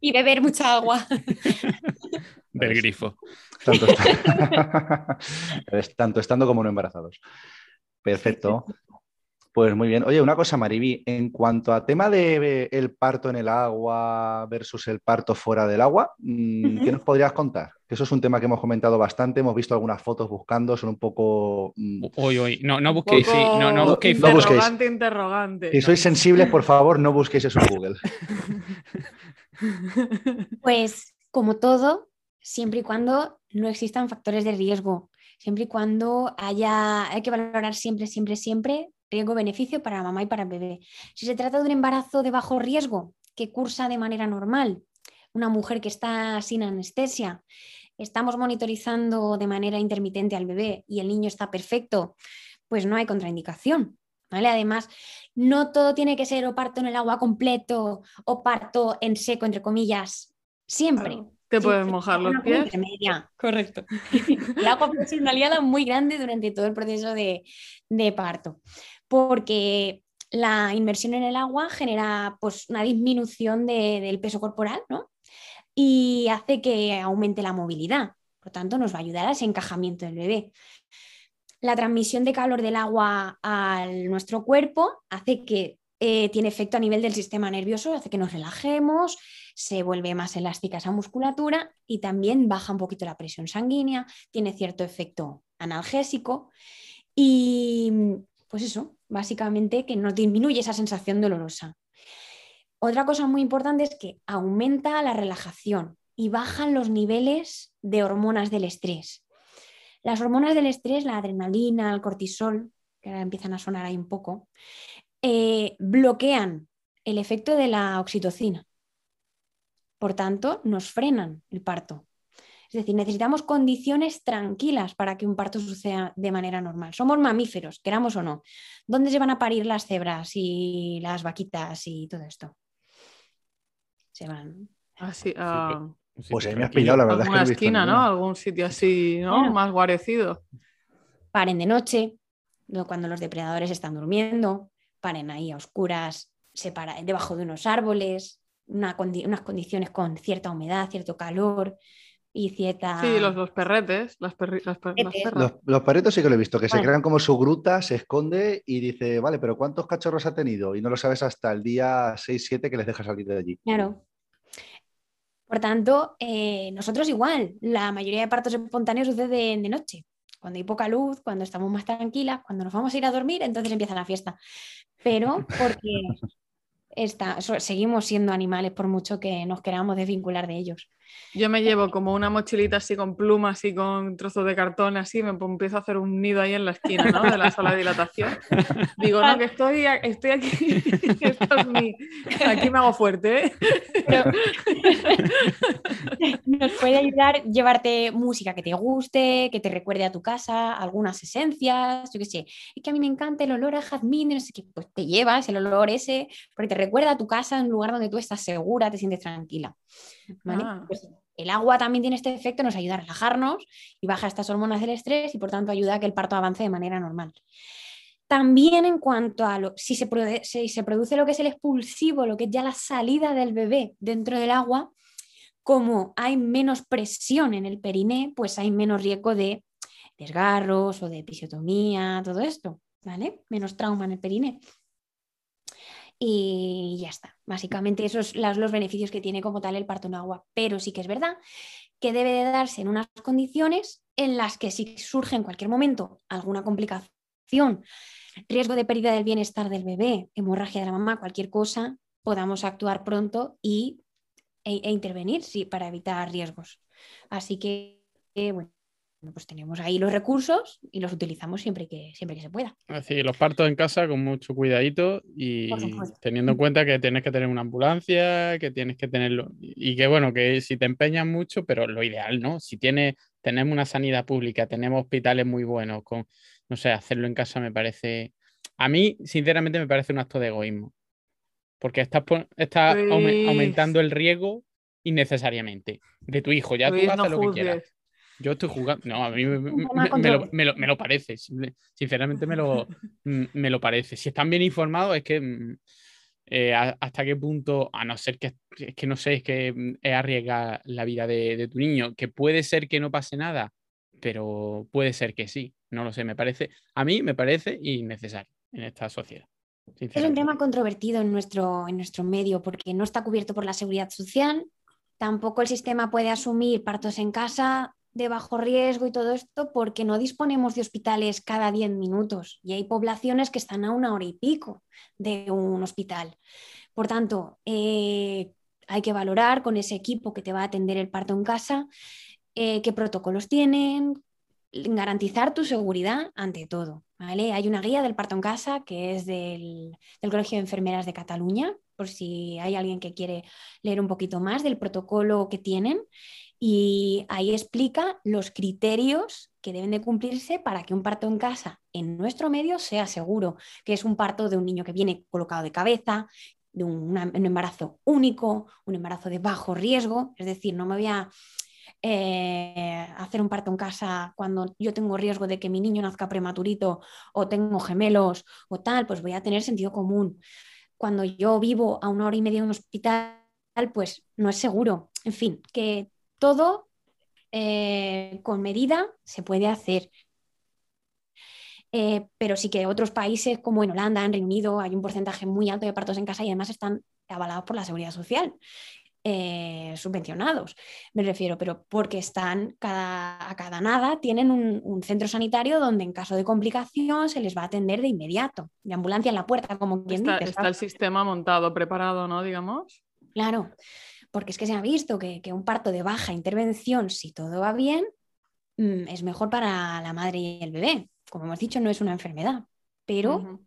Y beber mucha agua. [LAUGHS] Del grifo. [LAUGHS] Tanto, estando como no embarazados. Perfecto. Pues muy bien. Oye, una cosa, Mariví, en cuanto a tema de el parto en el agua versus el parto fuera del agua, mm, ¿qué nos podrías contar? eso es un tema que hemos comentado bastante, hemos visto algunas fotos buscando, son un poco... Uy, mm, uy, no, no busquéis, sí, no, no busquéis. Interrogante, interrogante. Si sois sensibles, por favor, no busquéis eso en Google. [LAUGHS] Pues, como todo, siempre y cuando no existan factores de riesgo, siempre y cuando haya, hay que valorar siempre, siempre, siempre riesgo-beneficio para mamá y para el bebé. Si se trata de un embarazo de bajo riesgo que cursa de manera normal, una mujer que está sin anestesia, estamos monitorizando de manera intermitente al bebé y el niño está perfecto, pues no hay contraindicación. ¿Vale? Además, no todo tiene que ser o parto en el agua completo o parto en seco, entre comillas, siempre. Te puedes mojar los pies. Correcto. [LAUGHS] el agua puede ser una aliada muy grande durante todo el proceso de, parto, porque la inmersión en el agua genera pues, una disminución del peso corporal ¿no? y hace que aumente la movilidad. Por tanto, nos va a ayudar a ese encajamiento del bebé. La transmisión de calor del agua a nuestro cuerpo hace que eh, tiene efecto a nivel del sistema nervioso, hace que nos relajemos, se vuelve más elástica esa musculatura y también baja un poquito la presión sanguínea, tiene cierto efecto analgésico y pues eso, básicamente que nos disminuye esa sensación dolorosa. Otra cosa muy importante es que aumenta la relajación y bajan los niveles de hormonas del estrés. Las hormonas del estrés, la adrenalina, el cortisol, que ahora empiezan a sonar ahí un poco, eh, bloquean el efecto de la oxitocina. Por tanto, nos frenan el parto. Es decir, necesitamos condiciones tranquilas para que un parto suceda de manera normal. Somos mamíferos, queramos o no. ¿Dónde se van a parir las cebras y las vaquitas y todo esto? Se van. Así, ah, pues ahí me has pillado, la verdad. Alguna esquina, ¿no? Algún sitio así, ¿no? Más guarecido. Paren de noche, cuando los depredadores están durmiendo, paren ahí a oscuras, debajo de unos árboles, unas condiciones con cierta humedad, cierto calor y cierta... Sí, los, perretes, las, Los, perretos sí que lo he visto, que se crean como su gruta, se esconde y dice, vale, pero ¿cuántos cachorros ha tenido? Y no lo sabes hasta el día 6-7 que les deja salir de allí. Claro. Por tanto, eh, nosotros igual, la mayoría de partos espontáneos suceden de noche cuando hay poca luz, cuando estamos más tranquilas, cuando nos vamos a ir a dormir, entonces empieza la fiesta. Pero porque [LAUGHS] seguimos siendo animales por mucho que nos queramos desvincular de ellos. Yo me llevo como una mochilita así con plumas y con trozos de cartón así, me empiezo a hacer un nido ahí en la esquina ¿no? de la sala de dilatación. Digo, no, que estoy, estoy aquí, [LAUGHS] esto es mi... aquí me hago fuerte. ¿eh? Nos puede ayudar llevarte música que te guste, que te recuerde a tu casa, algunas esencias, yo qué sé. Es que a mí me encanta el olor a jazmín, no sé qué, pues te llevas el olor ese, porque te recuerda a tu casa, en un lugar donde tú estás segura, te sientes tranquila. Ah. Pues el agua también tiene este efecto, nos ayuda a relajarnos y baja estas hormonas del estrés y por tanto ayuda a que el parto avance de manera normal. También en cuanto a lo, si se, si se produce lo que es el expulsivo, lo que es ya la salida del bebé dentro del agua, como hay menos presión en el periné, pues hay menos riesgo de desgarros o de episiotomía, todo esto, ¿vale? Menos trauma en el periné. Y ya está. Básicamente esos son los beneficios que tiene como tal el parto en agua. Pero sí que es verdad que debe de darse en unas condiciones en las que si surge en cualquier momento alguna complicación, riesgo de pérdida del bienestar del bebé, hemorragia de la mamá, cualquier cosa, podamos actuar pronto y, e, e intervenir sí, para evitar riesgos. Así que, eh, bueno, pues tenemos ahí los recursos y los utilizamos siempre que, siempre que se pueda. Así, los partos en casa con mucho cuidadito y teniendo en cuenta que tienes que tener una ambulancia, que tienes que tenerlo y que bueno, que si te empeñas mucho, pero lo ideal, ¿no? Si tiene, tenemos una sanidad pública, tenemos hospitales muy buenos, con, no sé, hacerlo en casa me parece, a mí sinceramente me parece un acto de egoísmo, porque estás, estás pues aumentando el riesgo innecesariamente de tu hijo, ya tú pues haces lo que quieras. Yo estoy jugando. No, a mí me, lo, parece. Sinceramente me lo, [LAUGHS] me lo parece. Si están bien informados, es que mm, eh, hasta qué punto, a no ser que es que no sé, es que mm, es arriesgar la vida de, tu niño, que puede ser que no pase nada, pero puede ser que sí. No lo sé, me parece, a mí me parece innecesario en esta sociedad. Es un tema controvertido en nuestro, en nuestro medio porque no está cubierto por la seguridad social, tampoco el sistema puede asumir partos en casa de bajo riesgo y todo esto porque no disponemos de hospitales cada 10 minutos y hay poblaciones que están a una hora y pico de un hospital. Por tanto, eh, hay que valorar con ese equipo que te va a atender el parto en casa eh, qué protocolos tienen, garantizar tu seguridad ante todo. ¿vale? Hay una guía del parto en casa que es del, del Colegio de Enfermeras de Cataluña, por si hay alguien que quiere leer un poquito más del protocolo que tienen y ahí explica los criterios que deben de cumplirse para que un parto en casa en nuestro medio sea seguro, que es un parto de un niño que viene colocado de cabeza, de un, embarazo único, un embarazo de bajo riesgo, es decir, no me voy a eh, hacer un parto en casa cuando yo tengo riesgo de que mi niño nazca prematurito o tengo gemelos o tal, pues voy a tener sentido común. Cuando yo vivo a una hora y media de un hospital, pues no es seguro. En fin, que todo eh, con medida se puede hacer. Eh, pero sí que otros países como en Holanda, en Reino Unido, hay un porcentaje muy alto de partos en casa y además están avalados por la seguridad social, eh, subvencionados, me refiero, pero porque están cada, a cada nada, tienen un, centro sanitario donde en caso de complicación se les va a atender de inmediato, de ambulancia en la puerta, como quien está, dice. Está el sistema montado, preparado, ¿no? Digamos. Claro porque es que se ha visto que, un parto de baja intervención, si todo va bien, mm, es mejor para la madre y el bebé. Como hemos dicho, no es una enfermedad, pero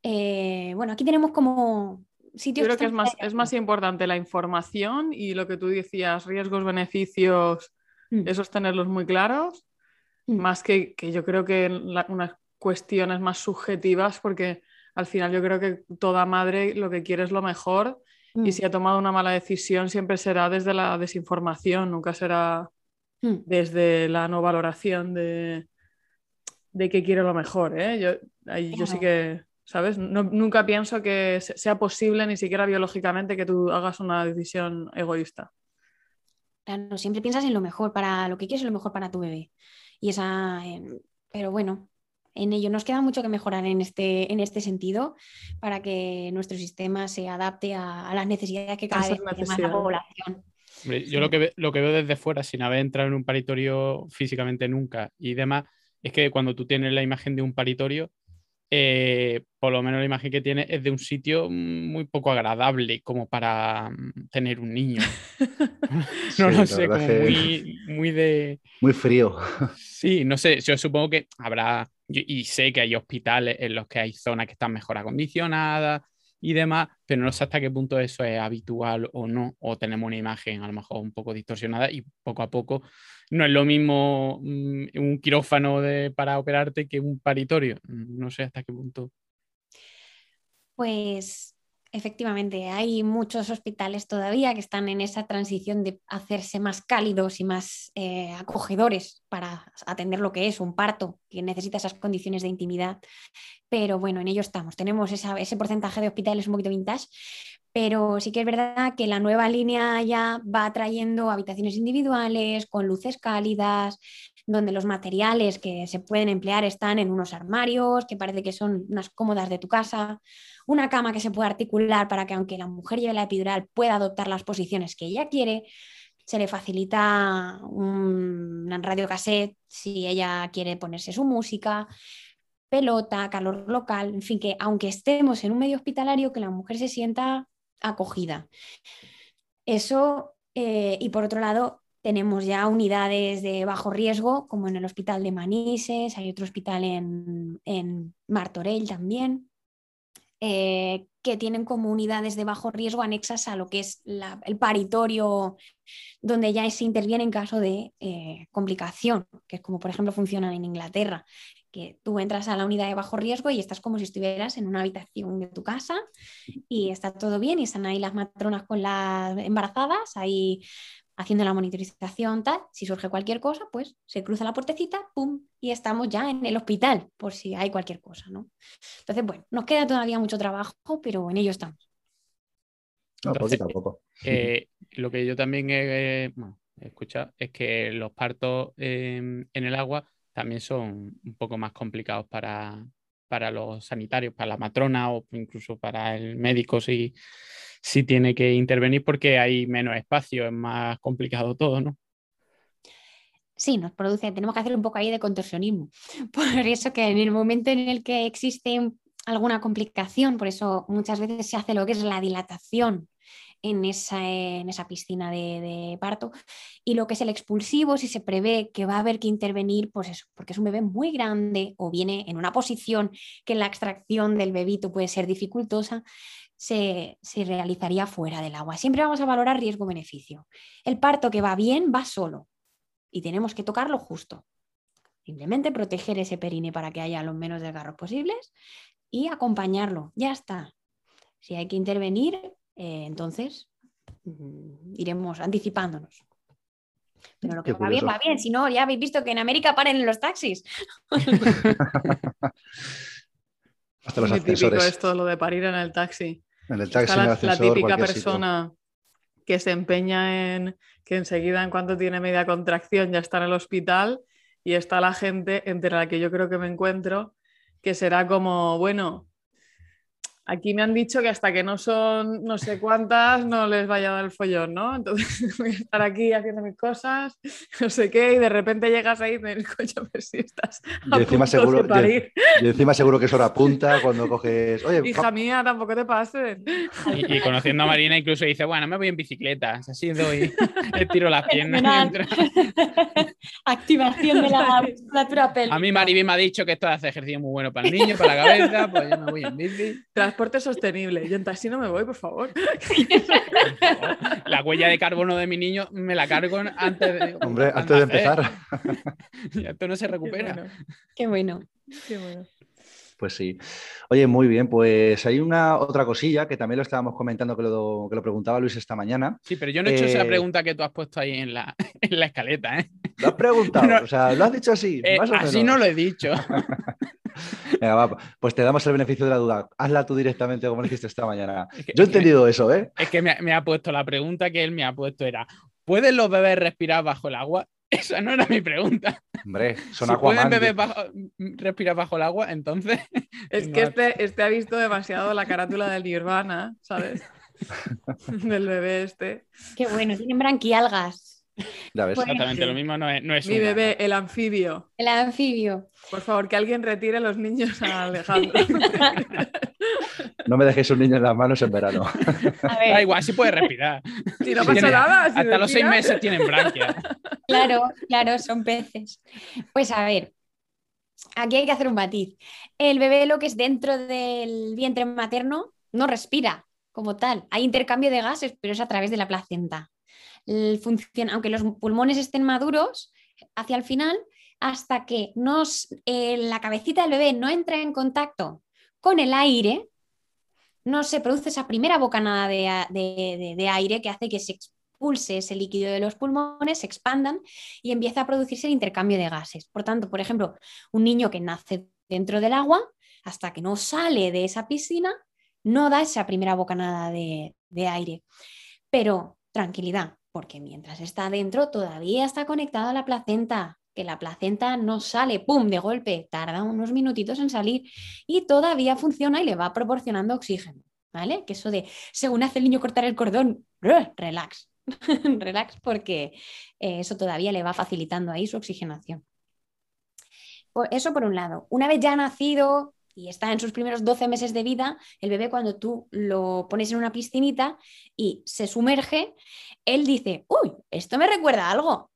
eh, bueno, aquí tenemos como sitios... Yo creo que es más, es más importante la información y lo que tú decías, riesgos, beneficios, mm. esos tenerlos muy claros, mm. más que, yo creo que unas cuestiones más subjetivas, porque al final yo creo que toda madre lo que quiere es lo mejor y mm. si ha tomado una mala decisión, siempre será desde la desinformación, nunca será mm. desde la no valoración de, de que quiere lo mejor. ¿eh? Yo, yo sí que, ¿sabes? nunca pienso que sea posible, ni siquiera biológicamente, que tú hagas una decisión egoísta. Claro, siempre piensas en lo mejor para lo que quieres, lo mejor para tu bebé. Y esa, pero bueno, en ello. Nos queda mucho que mejorar en este, en este sentido para que nuestro sistema se adapte a, las necesidades que cada vez tiene más la población. yo lo, que lo que veo desde fuera, sin haber entrado en un paritorio físicamente nunca y demás, es que cuando tú tienes la imagen de un paritorio, eh, por lo menos la imagen que tiene es de un sitio muy poco agradable como para mm, tener un niño. [LAUGHS] [LAUGHS] no lo sé, como muy, muy de... Muy frío. Sí, no sé, yo supongo que habrá, y sé que hay hospitales en los que hay zonas que están mejor acondicionadas y demás, pero no sé hasta qué punto eso es habitual o no, o tenemos una imagen a lo mejor un poco distorsionada y poco a poco no es lo mismo mm, un quirófano para operarte que un paritorio. No sé hasta qué punto. Pues efectivamente, hay muchos hospitales todavía que están en esa transición de hacerse más cálidos y más eh, acogedores para atender lo que es un parto, que necesita esas condiciones de intimidad. Pero bueno, en ello estamos. Tenemos ese porcentaje de hospitales un poquito vintage, pero sí que es verdad que la nueva línea ya va trayendo habitaciones individuales, con luces cálidas, donde los materiales que se pueden emplear están en unos armarios, que parece que son unas cómodas de tu casa, una cama que se puede articular para que aunque la mujer lleve la epidural pueda adoptar las posiciones que ella quiere, se le facilita un, radio cassette si ella quiere ponerse su música, pelota, calor local, en fin, que aunque estemos en un medio hospitalario, que la mujer se sienta acogida. Eso, eh, y por otro lado, tenemos ya unidades de bajo riesgo, como en el hospital de Manises, hay otro hospital en, en Martorell también, eh, que tienen como unidades de bajo riesgo anexas a lo que es el paritorio, donde ya se interviene en caso de eh, complicación, que es como por ejemplo funcionan en Inglaterra, que tú entras a la unidad de bajo riesgo y estás como si estuvieras en una habitación de tu casa y está todo bien y están ahí las matronas con las embarazadas, ahí haciendo la monitorización, tal, si surge cualquier cosa, pues se cruza la puertecita, pum, y estamos ya en el hospital por si hay cualquier cosa, ¿no? Entonces, bueno, nos queda todavía mucho trabajo, pero en ello estamos. No, poquito a poco. Eh, lo que yo también he, escuchado es que los partos en el agua también son un poco más complicados para, para los sanitarios, para la matrona o incluso para el médico si, si tiene que intervenir porque hay menos espacio, es más complicado todo, ¿no? Sí, nos produce, tenemos que hacer un poco ahí de contorsionismo. [LAUGHS] Por eso que en el momento en el que existe alguna complicación, por eso muchas veces se hace lo que es la dilatación en esa, piscina de, parto. Y lo que es el expulsivo, si se prevé que va a haber que intervenir, pues eso, porque es un bebé muy grande o viene en una posición que la extracción del bebito puede ser dificultosa, se, se realizaría fuera del agua. Siempre vamos a valorar riesgo-beneficio. El parto que va bien va solo y tenemos que tocarlo justo. Simplemente proteger ese perine para que haya los menos desgarros posibles y acompañarlo. Ya está. Si hay que intervenir, eh, entonces, mm, iremos anticipándonos. Pero lo que va bien, va bien. Si no, ya habéis visto que en América paren en los taxis. [LAUGHS] Hasta los es típico esto, lo de parir en el taxi. En el taxi, la, la, típica persona que se empeña en que enseguida, en cuanto tiene media contracción, ya está en el hospital y está la gente entre la que yo creo que me encuentro, que será como, bueno, Aquí me han dicho que hasta que no son no sé cuántas no les vaya a dar el follón, ¿no? Entonces [LAUGHS] voy a estar aquí haciendo mis cosas, no sé qué, y de repente llegas ahí y me dices, coño, pero si estás a y encima seguro, Y, encima seguro que es hora punta cuando coges... Oye, Hija mía, tampoco te pases. Y, conociendo a Marina incluso dice, bueno, me voy en bicicleta, así doy, [LAUGHS] le tiro las piernas. [LAUGHS] Activación de la musculatura pélvica. A mí Maribel me ha dicho que esto hace ejercicio muy bueno para el niño, para la cabeza, pues yo me voy en bici transporte sostenible. Yo en taxi no me voy, por favor. [LAUGHS] La huella de carbono de mi niño me la cargo antes de. Hombre, antes de empezar. [LAUGHS] Esto no se recupera. Qué bueno. Qué bueno. Pues sí. Oye, muy bien, pues hay una otra cosilla que también lo estábamos comentando que lo, que lo preguntaba Luis esta mañana. Sí, pero yo no he hecho esa eh, pregunta que tú has puesto ahí en la, [LAUGHS] en la escaleta, ¿eh? Lo has preguntado, o sea, lo has dicho así. Eh, así no lo he dicho. [LAUGHS] Venga, va, pues te damos el beneficio de la duda. Hazla tú directamente como lo hiciste esta mañana. [LAUGHS] Yo he entendido eso, ¿eh? Es que me, ha puesto la pregunta que él me ha puesto era, ¿pueden los bebés respirar bajo el agua? [LAUGHS] Esa no era mi pregunta. Hombre, son si pueden bebés respirar bajo el agua, entonces... Es que este, este ha visto demasiado la carátula del Nirvana, ¿sabes? del bebé este. Qué bueno, tienen branquialgas. Ya ves. Pues- Exactamente, lo mismo no es, no es Mi una, bebé, el anfibio. El anfibio. Por favor, que alguien retire a los niños a Alejandro. [LAUGHS] No me dejéis un niño en las manos en verano. A Da igual, sí puede respirar. si no pasa tiene- nada. si Hasta los seis meses tienen branquias. claro, claro, son peces. Pues a ver, aquí hay que hacer un matiz. El bebé lo que es dentro del vientre materno no respira como tal. Hay intercambio de gases, pero es a través de la placenta. El funcion- aunque los pulmones estén maduros, hacia el final, hasta que nos, eh, la cabecita del bebé no entra en contacto con el aire, no se produce esa primera bocanada de- de aire que hace que se expulse ese líquido de los pulmones, se expandan y empieza a producirse el intercambio de gases. Por tanto, por ejemplo, un niño que nace dentro del agua, hasta que no sale de esa piscina, no da esa primera bocanada de, de aire. Pero tranquilidad, porque mientras está dentro todavía está conectada a la placenta, que la placenta no sale, ¡pum!, de golpe, tarda unos minutitos en salir y todavía funciona y le va proporcionando oxígeno, ¿vale? Que eso de, según hace el niño cortar el cordón, relax, [LAUGHS] relax, porque eh, eso todavía le va facilitando ahí su oxigenación. Eso por un lado. Una vez ya nacido y está en sus primeros 12 meses de vida, el bebé cuando tú lo pones en una piscinita y se sumerge, él dice, uy, esto me recuerda a algo.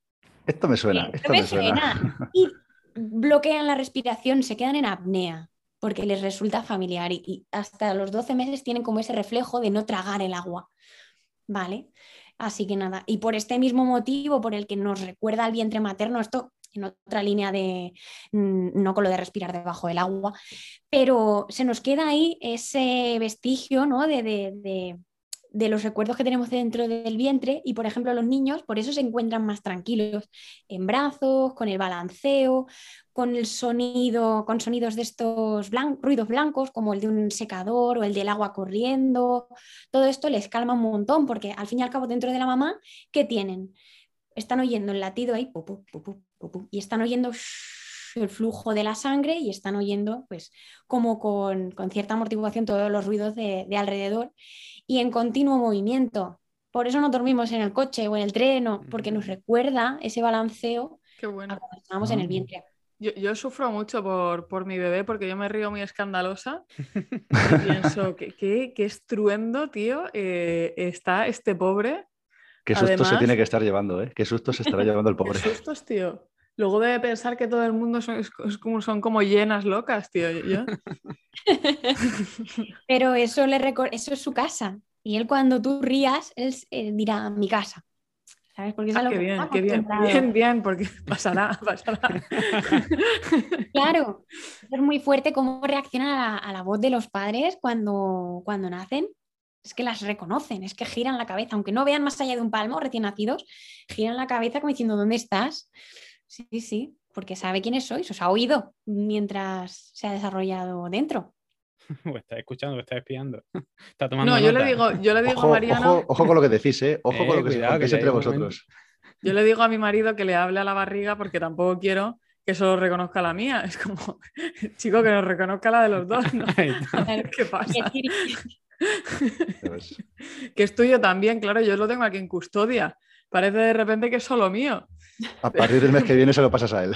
Esto me suena, Esto esto me suena. Y bloquean la respiración, se quedan en apnea porque les resulta familiar y, y hasta los 12 meses tienen como ese reflejo de no tragar el agua. ¿Vale? Así que nada, y por este mismo motivo por el que nos recuerda al vientre materno, esto en otra línea de, mm, no con lo de respirar debajo del agua, pero se nos queda ahí ese vestigio ¿no? de, de- de- los recuerdos que tenemos dentro del vientre y, por ejemplo, los niños por eso se encuentran más tranquilos en brazos, con el balanceo, con el sonido, con sonidos de estos ruidos blancos como el de un secador o el del agua corriendo. Todo esto les calma un montón porque al fin y al cabo dentro de la mamá, ¿qué tienen? Están oyendo el latido ahí, pu, pu, pu, y están oyendo el flujo de la sangre y están oyendo, pues, como con, con cierta amortiguación todos los ruidos de, de alrededor y en continuo movimiento. Por eso no dormimos en el coche o en el tren, o- porque nos recuerda ese balanceo Qué a bueno. cuando estábamos en el Ah. vientre. Yo, yo sufro mucho por, por mi bebé porque yo me río muy escandalosa. [LAUGHS] Y pienso, ¿qué, qué, qué estruendo, tío, eh, está este pobre. Qué susto se tiene que estar llevando, ¿eh? Qué susto se estará llevando el [LAUGHS] Qué pobre. sustos, tío. Luego debe pensar que todo el mundo son, como, son como llenas locas, tío. Yo- [LAUGHS] Pero eso, le recor- eso es su casa. Y él cuando tú rías, él eh, dirá mi casa. ¿Sabes? Porque es a Ah, qué que bien, qué bien, bien, bien, porque pasará, [LAUGHS] pasará. Claro, es muy fuerte cómo reaccionan a la, a la voz de los padres cuando, cuando nacen. Es que las reconocen, es que giran la cabeza, aunque no vean más allá de un palmo recién nacidos, giran la cabeza como diciendo, ¿dónde estás? Sí, sí, porque sabe quiénes sois, os ha oído mientras se ha desarrollado dentro. O [LAUGHS] está escuchando, o está espiando. [LAUGHS] Está tomando No, yo le nota. digo, yo le digo Ojo, a Mariano, ojo, ojo con lo que decís, ¿eh? Ojo Eh, con lo que se cuidado, que ya entre momento. vosotros. yo le digo a mi marido que le hable a la barriga porque tampoco quiero que solo reconozca la mía. [LAUGHS] Es como, chico, que nos reconozca la de los dos, ¿no? Ahí está. ¿Qué pasa? [LAUGHS] Que es tuyo también, claro, yo lo tengo aquí en custodia. Parece de repente que es solo mío. A partir del mes que viene se lo pasas a él.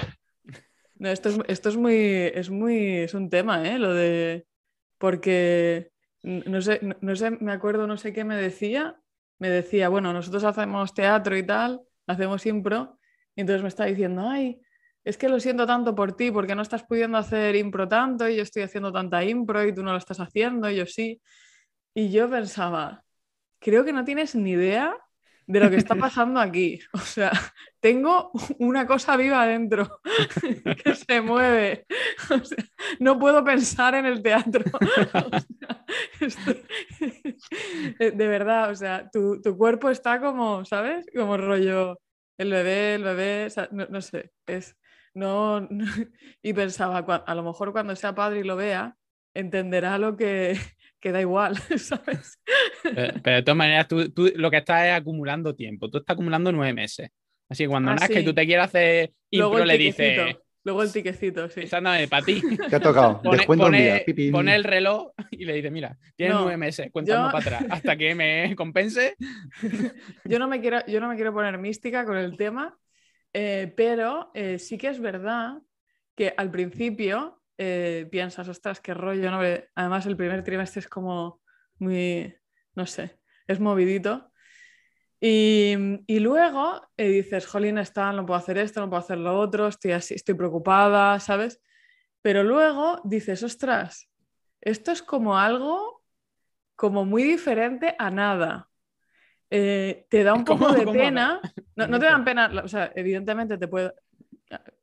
No, esto es, esto es muy, es muy, es un tema, ¿eh? Lo de, porque, no sé, no, no sé, me acuerdo, no sé qué me decía, me decía, bueno, nosotros hacemos teatro y tal, hacemos impro, y entonces me está diciendo, ay, es que lo siento tanto por ti, porque no estás pudiendo hacer impro tanto, y yo estoy haciendo tanta impro, y tú no lo estás haciendo, y yo sí. Y yo pensaba, creo que no tienes ni idea de lo que está [LAUGHS] pasando aquí. [LAUGHS] O sea, tengo una cosa viva adentro [LAUGHS] que se mueve. O sea, no puedo pensar en el teatro. O sea, estoy- De verdad, o sea, tu, tu cuerpo está como, ¿sabes? Como rollo, el bebé, el bebé, o sea, no, no sé, es, no, no- y pensaba, a lo mejor cuando sea padre y lo vea, entenderá lo que, que da igual, [LAUGHS] ¿sabes? Pero, pero de todas maneras, tú, tú lo que estás es acumulando tiempo. Tú estás acumulando nueve meses. Así que cuando Ah, nazca y sí. tú te quieras hacer Luego impro, le dices. Luego el tiquecito, sí. Esa no es para ti. [LAUGHS] ¿Qué ha tocado? Pone, Descuento un pone- pone el reloj y le dice, mira, tienes No, nueve meses, cuéntame yo- para atrás, hasta que me [LAUGHS] compense. Yo no me quiero, yo no me quiero poner mística con el tema, eh, pero eh, sí que es verdad que al principio eh, piensas, ostras, qué rollo, ¿no? Además, el primer trimestre es como muy, no sé, es movidito. Y, y luego eh, dices, jolín, está, no puedo hacer esto, no puedo hacer lo otro, estoy así, estoy preocupada, ¿sabes? Pero luego dices, ostras, esto es como algo como muy diferente a nada. Eh, te da un [LAUGHS] poco ¿Cómo- de pena. [LAUGHS] No, no te dan pena, o sea, evidentemente te puede.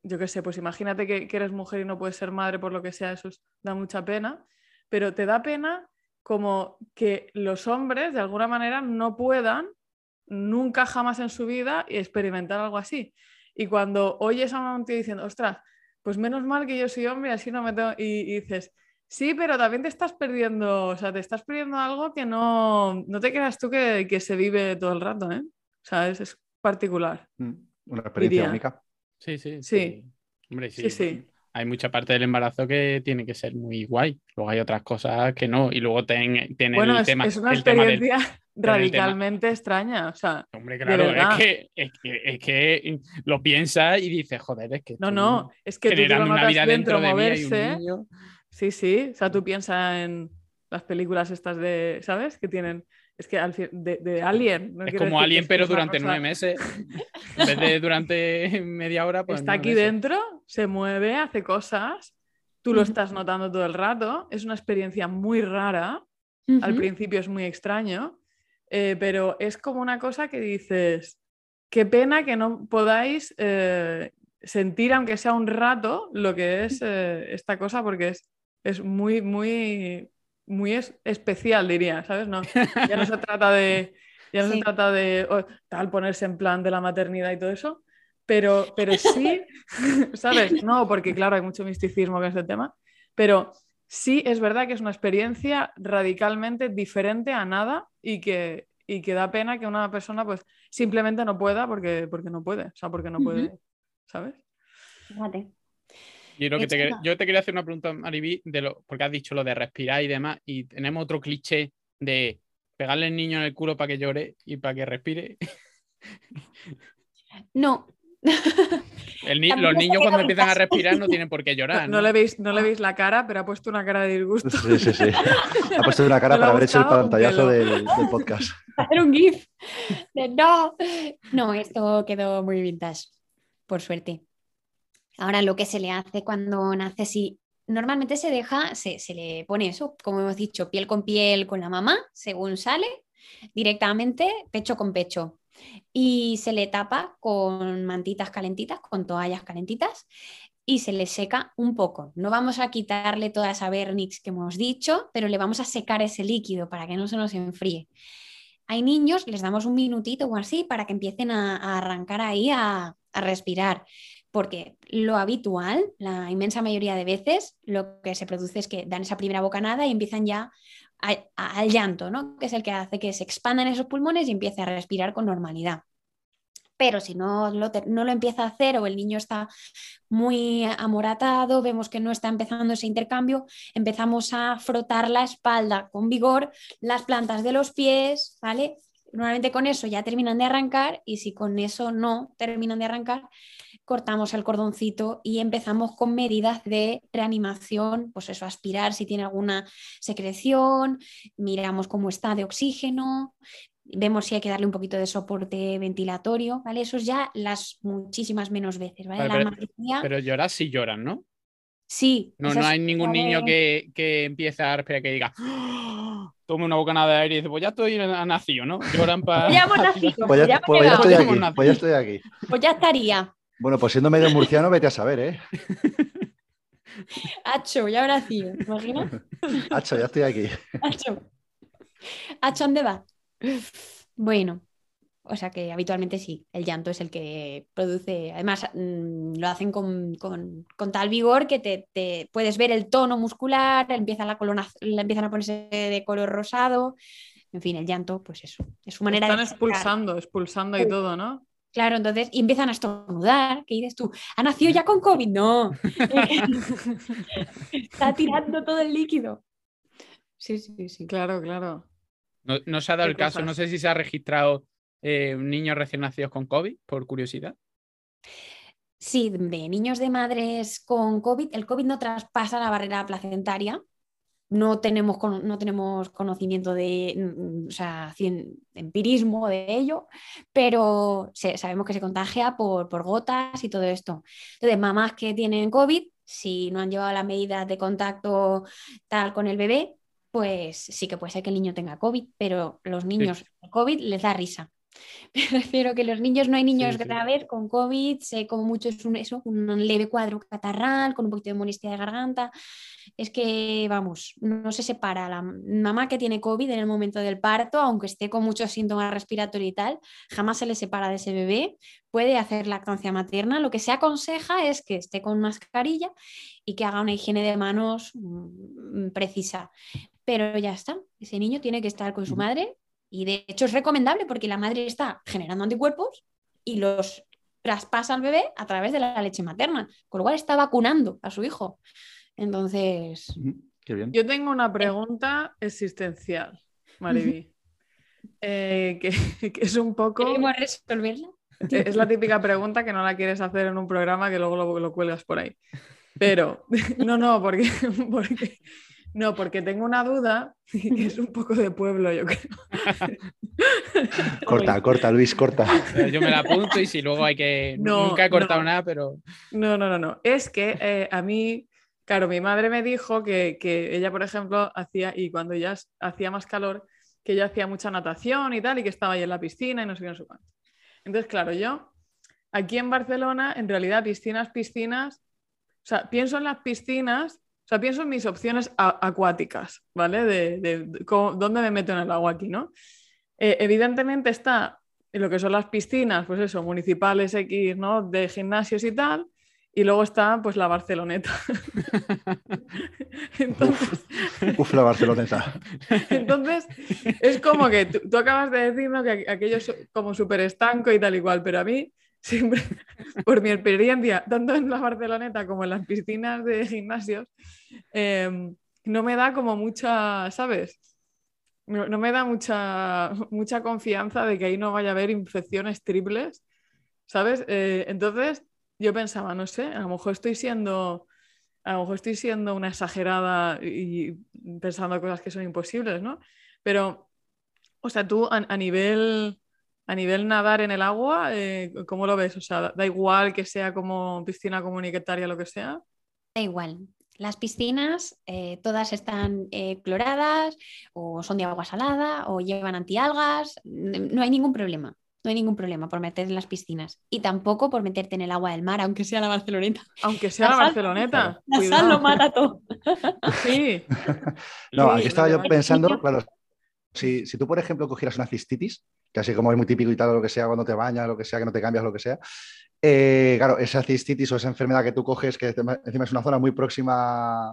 Yo qué sé, pues imagínate que, que eres mujer y no puedes ser madre por lo que sea, eso es- da mucha pena, pero te da pena como que los hombres de alguna manera no puedan nunca jamás en su vida experimentar algo así. Y cuando oyes a un tío diciendo, ostras, pues menos mal que yo soy hombre, así no me tengo. Y, y dices, sí, pero también te estás perdiendo, o sea, te estás perdiendo algo que no, no te creas tú que, que se vive todo el rato, ¿eh? O sea, es, es particular. Mm, Una experiencia Diría. única. Sí, sí. Sí. Hombre, sí. Sí, sí. Hay mucha parte del embarazo que tiene que ser muy guay. Luego hay otras cosas que no. Y luego ten- tiene Bueno, el es, tema. es una el tema del- experiencia [LAUGHS] radicalmente extraña. O sea, Hombre, claro, es que, es, que, es que lo piensas y dices, joder, es que. no, no, es que tú te lo una vida dentro dentro de mí y un moverse. niño. Sí, sí. O sea, tú piensas en las películas estas de, ¿sabes? Que tienen. Es que al fin- de, de Alien. no Es como es pero durante nueve meses. En vez de durante [LAUGHS] media hora, pues. Está aquí meses. dentro, se mueve, hace cosas. Tú lo estás notando todo el rato. Es una experiencia muy rara. Al principio es muy extraño, eh, pero es como una cosa que dices, qué pena que no podáis eh, sentir, aunque sea un rato, lo que es eh, esta cosa, porque es, es muy, muy, muy es- especial, diría, ¿sabes? No, ya no se [LAUGHS] trata de, ya no se trata de oh, tal ponerse en plan de la maternidad y todo eso, pero, pero sí, [LAUGHS] ¿sabes? No, porque claro, hay mucho misticismo con este tema, pero sí es verdad que es una experiencia radicalmente diferente a nada y que, y que da pena que una persona pues simplemente no pueda porque, porque no puede, o sea, porque no puede, ¿sabes? Fíjate. Yo, creo que te, yo quería hacer una pregunta, Mariby, de lo, porque has dicho lo de respirar y demás, y tenemos otro cliché de pegarle al niño en el culo para que llore y para que respire. [LAUGHS] No, [LAUGHS] El ni- Tampoco los niños cuando empiezan a respirar no [LAUGHS] tienen por qué llorar. no ¿no? le veis, no le veis la cara, pero ha puesto una cara de disgusto. Sí, sí, sí. Ha puesto una cara No para haber hecho el pantallazo del, del podcast. hacer un GIF. de no. No, esto quedó muy vintage, por suerte. Ahora lo que se le hace cuando nace, sí, normalmente se deja, se, se le pone eso, como hemos dicho, piel con piel con la mamá, según sale, directamente pecho con pecho. Y se le tapa con mantitas calentitas, con toallas calentitas, y se le seca un poco. No vamos a quitarle toda esa vernix que hemos dicho, pero le vamos a secar ese líquido para que no se nos enfríe. Hay niños, les damos un minutito o así para que empiecen a, arrancar ahí a respirar, porque lo habitual, la inmensa mayoría de veces, lo que se produce es que dan esa primera bocanada y empiezan ya al llanto, ¿no? que es el que hace que se expandan esos pulmones y empiece a respirar con normalidad. Pero si no lo, no lo empieza a hacer o el niño está muy amoratado, vemos que no está empezando ese intercambio, empezamos a frotar la espalda con vigor, las plantas de los pies, ¿vale? Normalmente con eso ya terminan de arrancar y si con eso no terminan de arrancar, cortamos el cordoncito y empezamos con medidas de reanimación, pues eso, aspirar si tiene alguna secreción, miramos cómo está de oxígeno, vemos si hay que darle un poquito de soporte ventilatorio, ¿vale? Eso es ya las muchísimas menos veces, ¿vale? Vale, La pero- mayoría- Pero llorar sí lloran, ¿no? sí. No, no hay ningún niño que, que empiece a respirar que diga, "Ah", tome una bocanada de aire y dice, pues ya estoy nacido, ¿no? Lloran [LAUGHS] para. Ya hemos nacido, Pues ya, pues ya estoy Hemos aquí. nacido. Pues ya estoy aquí. pues ya estaría. Bueno, pues siendo medio murciano, vete a saber, ¿eh? [LAUGHS] Hacho, ya habrá nacido, ¿te imaginas? [LAUGHS] Hacho, ya estoy aquí. [LAUGHS] Hacho. Hacho, ¿dónde va? Bueno, o sea que habitualmente sí, el llanto es el que produce, además mm, lo hacen con, con- con tal vigor que te, te puedes ver el tono muscular, empieza la colona, la empiezan a ponerse de color rosado, en fin, el llanto, pues eso, es su manera Están de sacar. expulsando, expulsando y todo, ¿no? Claro, entonces, y empiezan a estornudar, ¿qué dices tú? ¿Ha nacido ya con COVID? No. [LAUGHS] Está tirando todo el líquido. Sí, sí, sí. Claro, claro. No, no se ha dado el caso, no sé si se ha registrado eh, niños recién nacidos con COVID, por curiosidad. Sí, de niños de madres con COVID, el COVID no traspasa la barrera placentaria. No tenemos, no tenemos conocimiento de, mm, o sea, cien- empirismo de ello, pero se- sabemos que se contagia por, por gotas y todo esto. Entonces, mamás que tienen COVID, si no han llevado las medidas de contacto tal con el bebé, pues sí que puede ser que el niño tenga COVID, pero los niños COVID les da risa. [LAUGHS] Me refiero que los niños, no hay niños Sí, sí. graves con COVID, sé como mucho es un, eso, un leve cuadro catarral, con un poquito de molestia de garganta. Es que, vamos, no se separa la mamá que tiene COVID en el momento del parto, aunque esté con muchos síntomas respiratorios y tal, jamás se le separa de ese bebé, puede hacer lactancia materna. Lo que se aconseja es que esté con mascarilla y que haga una higiene de manos mm, precisa. Pero ya está, ese niño tiene que estar con su madre y de hecho es recomendable porque la madre está generando anticuerpos y los traspasa al bebé a través de la leche materna, con lo cual está vacunando a su hijo. Entonces, Ujú, Qué bien. Yo tengo una pregunta existencial, Mariby. Eh, que, [LAUGHS] que es un poco. ¿queremos resolverla? [LAUGHS] Es la típica pregunta que no la quieres hacer en un programa que luego lo, lo cuelgas por ahí. Pero, [LAUGHS] no, no, porque, porque, no, porque tengo una duda [LAUGHS] que es un poco de pueblo, yo creo. [LAUGHS] Corta, corta, Luis, corta. Yo me la apunto y si luego hay que. [LAUGHS] No, Nunca he cortado no. nada, pero. No, no, no, no. Es que eh, a mí, claro, mi madre me dijo que, que ella, por ejemplo, hacía, y cuando ya hacía más calor, que ella hacía mucha natación y tal, y que estaba ahí en la piscina y no sé qué, no sé cuánto. Entonces, claro, yo aquí en Barcelona, en realidad, piscinas, piscinas, o sea, pienso en las piscinas, o sea, pienso en mis opciones acuáticas, ¿vale? De, de- de cómo- dónde me meto en el agua aquí, ¿no? Eh, evidentemente está en lo que son las piscinas, pues eso, municipales X, ¿no? De gimnasios y tal, y luego está pues la Barceloneta. [LAUGHS] Entonces, Uf, la Barceloneta. [LAUGHS] entonces, es como que tú, tú acabas de decir ¿no? que aqu- aquello es como súper estanco y tal y cual, pero a mí siempre, [LAUGHS] por mi experiencia, tanto en la Barceloneta como en las piscinas de gimnasios, eh, no me da como mucha, ¿sabes? No, me da mucha, mucha confianza de que ahí no vaya a haber infecciones triples, ¿sabes? Eh, entonces yo pensaba, no sé, a lo mejor estoy siendo, a lo mejor estoy siendo una exagerada y pensando cosas que son imposibles, ¿no? Pero, o sea, tú a nivel, a nivel nadar en el agua, eh, ¿cómo lo ves? O sea, da, igual que sea como piscina comunitaria, lo que sea. Da igual. Las piscinas eh, todas están eh, cloradas o son de agua salada o llevan antialgas. No hay ningún problema. No hay ningún problema por meterte en las piscinas. Y tampoco por meterte en el agua del mar, aunque sea la Barceloneta. Aunque sea La la sal- Barceloneta. [LAUGHS] La cuidado. sal lo mata todo. Sí. [LAUGHS] No, aquí estaba yo pensando, claro, si, si tú, por ejemplo, cogieras una cistitis, que así como es muy típico y tal, lo que sea, cuando te bañas, lo que sea, que no te cambias, lo que sea, eh, claro, esa cistitis o esa enfermedad que tú coges, que encima es una zona muy próxima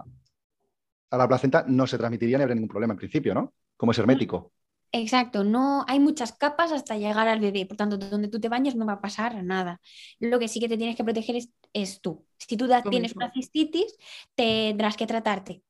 a la placenta, no se transmitiría ni habría ningún problema en principio, ¿no? Como es hermético. Exacto, no hay muchas capas hasta llegar al bebé, por tanto, donde tú te bañes no va a pasar nada. Lo que sí que te tienes que proteger es, es tú. Si tú da- Tú tienes mismo. una cistitis, tendrás que tratarte.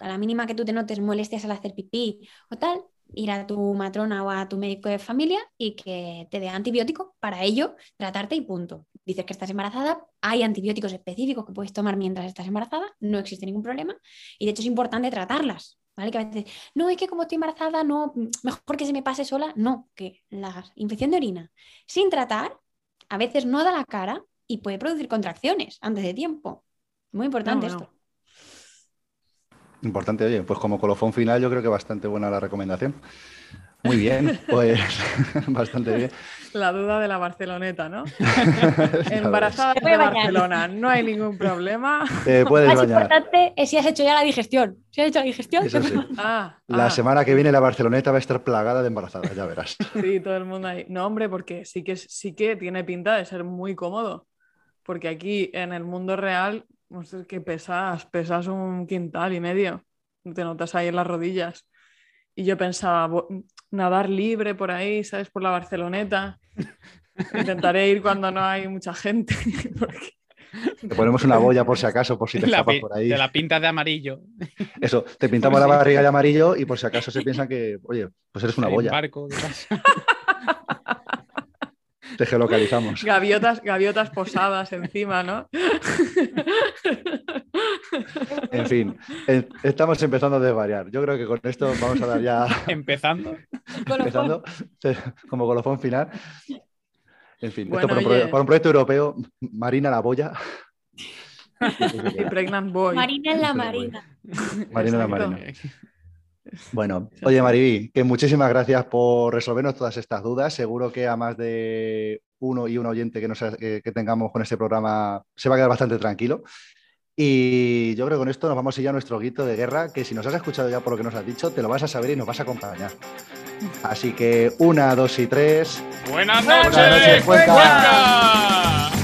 A la mínima que tú te notes molestias al hacer pipí o tal, ir a tu matrona o a tu médico de familia y que te dé antibiótico para ello, tratarte y punto. Dices que estás embarazada, hay antibióticos específicos que puedes tomar mientras estás embarazada, no existe ningún problema y de hecho es importante tratarlas. ¿Vale? Que a veces, no, es que como estoy embarazada, no, mejor que se me pase sola. No, que la infección de orina sin tratar a veces no da la cara y puede producir contracciones antes de tiempo. Muy importante No, no. esto. Importante, oye, pues como colofón final yo creo que bastante buena la recomendación. Muy bien, pues [LAUGHS] bastante bien. La duda de la Barceloneta, ¿no? [LAUGHS] Embarazada de. Barcelona, no hay ningún problema. Te puedes Más bañar. importante es si has hecho ya la digestión. Si has hecho la digestión, Eso sí. [LAUGHS] Ah, La ah, semana que viene la Barceloneta va a estar plagada de embarazadas, ya verás. Sí, todo el mundo ahí. No, hombre, porque sí que, sí que tiene pinta de ser muy cómodo. Porque aquí en el mundo real, no sé, que pesas, pesas un quintal y medio. Te notas ahí en las rodillas. Y yo pensaba, nadar libre por ahí, ¿sabes? Por la Barceloneta. Intentaré ir cuando no hay mucha gente. [LAUGHS] porque- Te ponemos una boya por si acaso, por si te [LAUGHS] La escapas por ahí. De la pinta de amarillo. Eso, te pintamos la barriga de amarillo y por si acaso se piensan que, oye, pues eres una Hay boya. barco de casa. [LAUGHS] Te geolocalizamos. Gaviotas, gaviotas posadas encima, ¿no? En fin, eh, estamos empezando a desvariar. Yo creo que con esto vamos a dar ya, [LAUGHS] Empezando. empezando como colofón final. En fin, Bueno, esto por un, por proyecto europeo, Marina la boya. Y Pregnant Boy. Marina en la marina. Marina la Exacto. Marina. Bueno, [LAUGHS] oye Mariví, que muchísimas gracias por resolvernos todas estas dudas. Seguro que a más de uno y un oyente que, nos, que, que tengamos con este programa se va a quedar bastante tranquilo. Y yo creo que con esto nos vamos a ir a nuestro grito de guerra, que si nos has escuchado ya por lo que nos has dicho, te lo vas a saber y nos vas a acompañar. Así que una, dos y tres. Buenas Buenas noches, noches, Cuenca. Cuenca.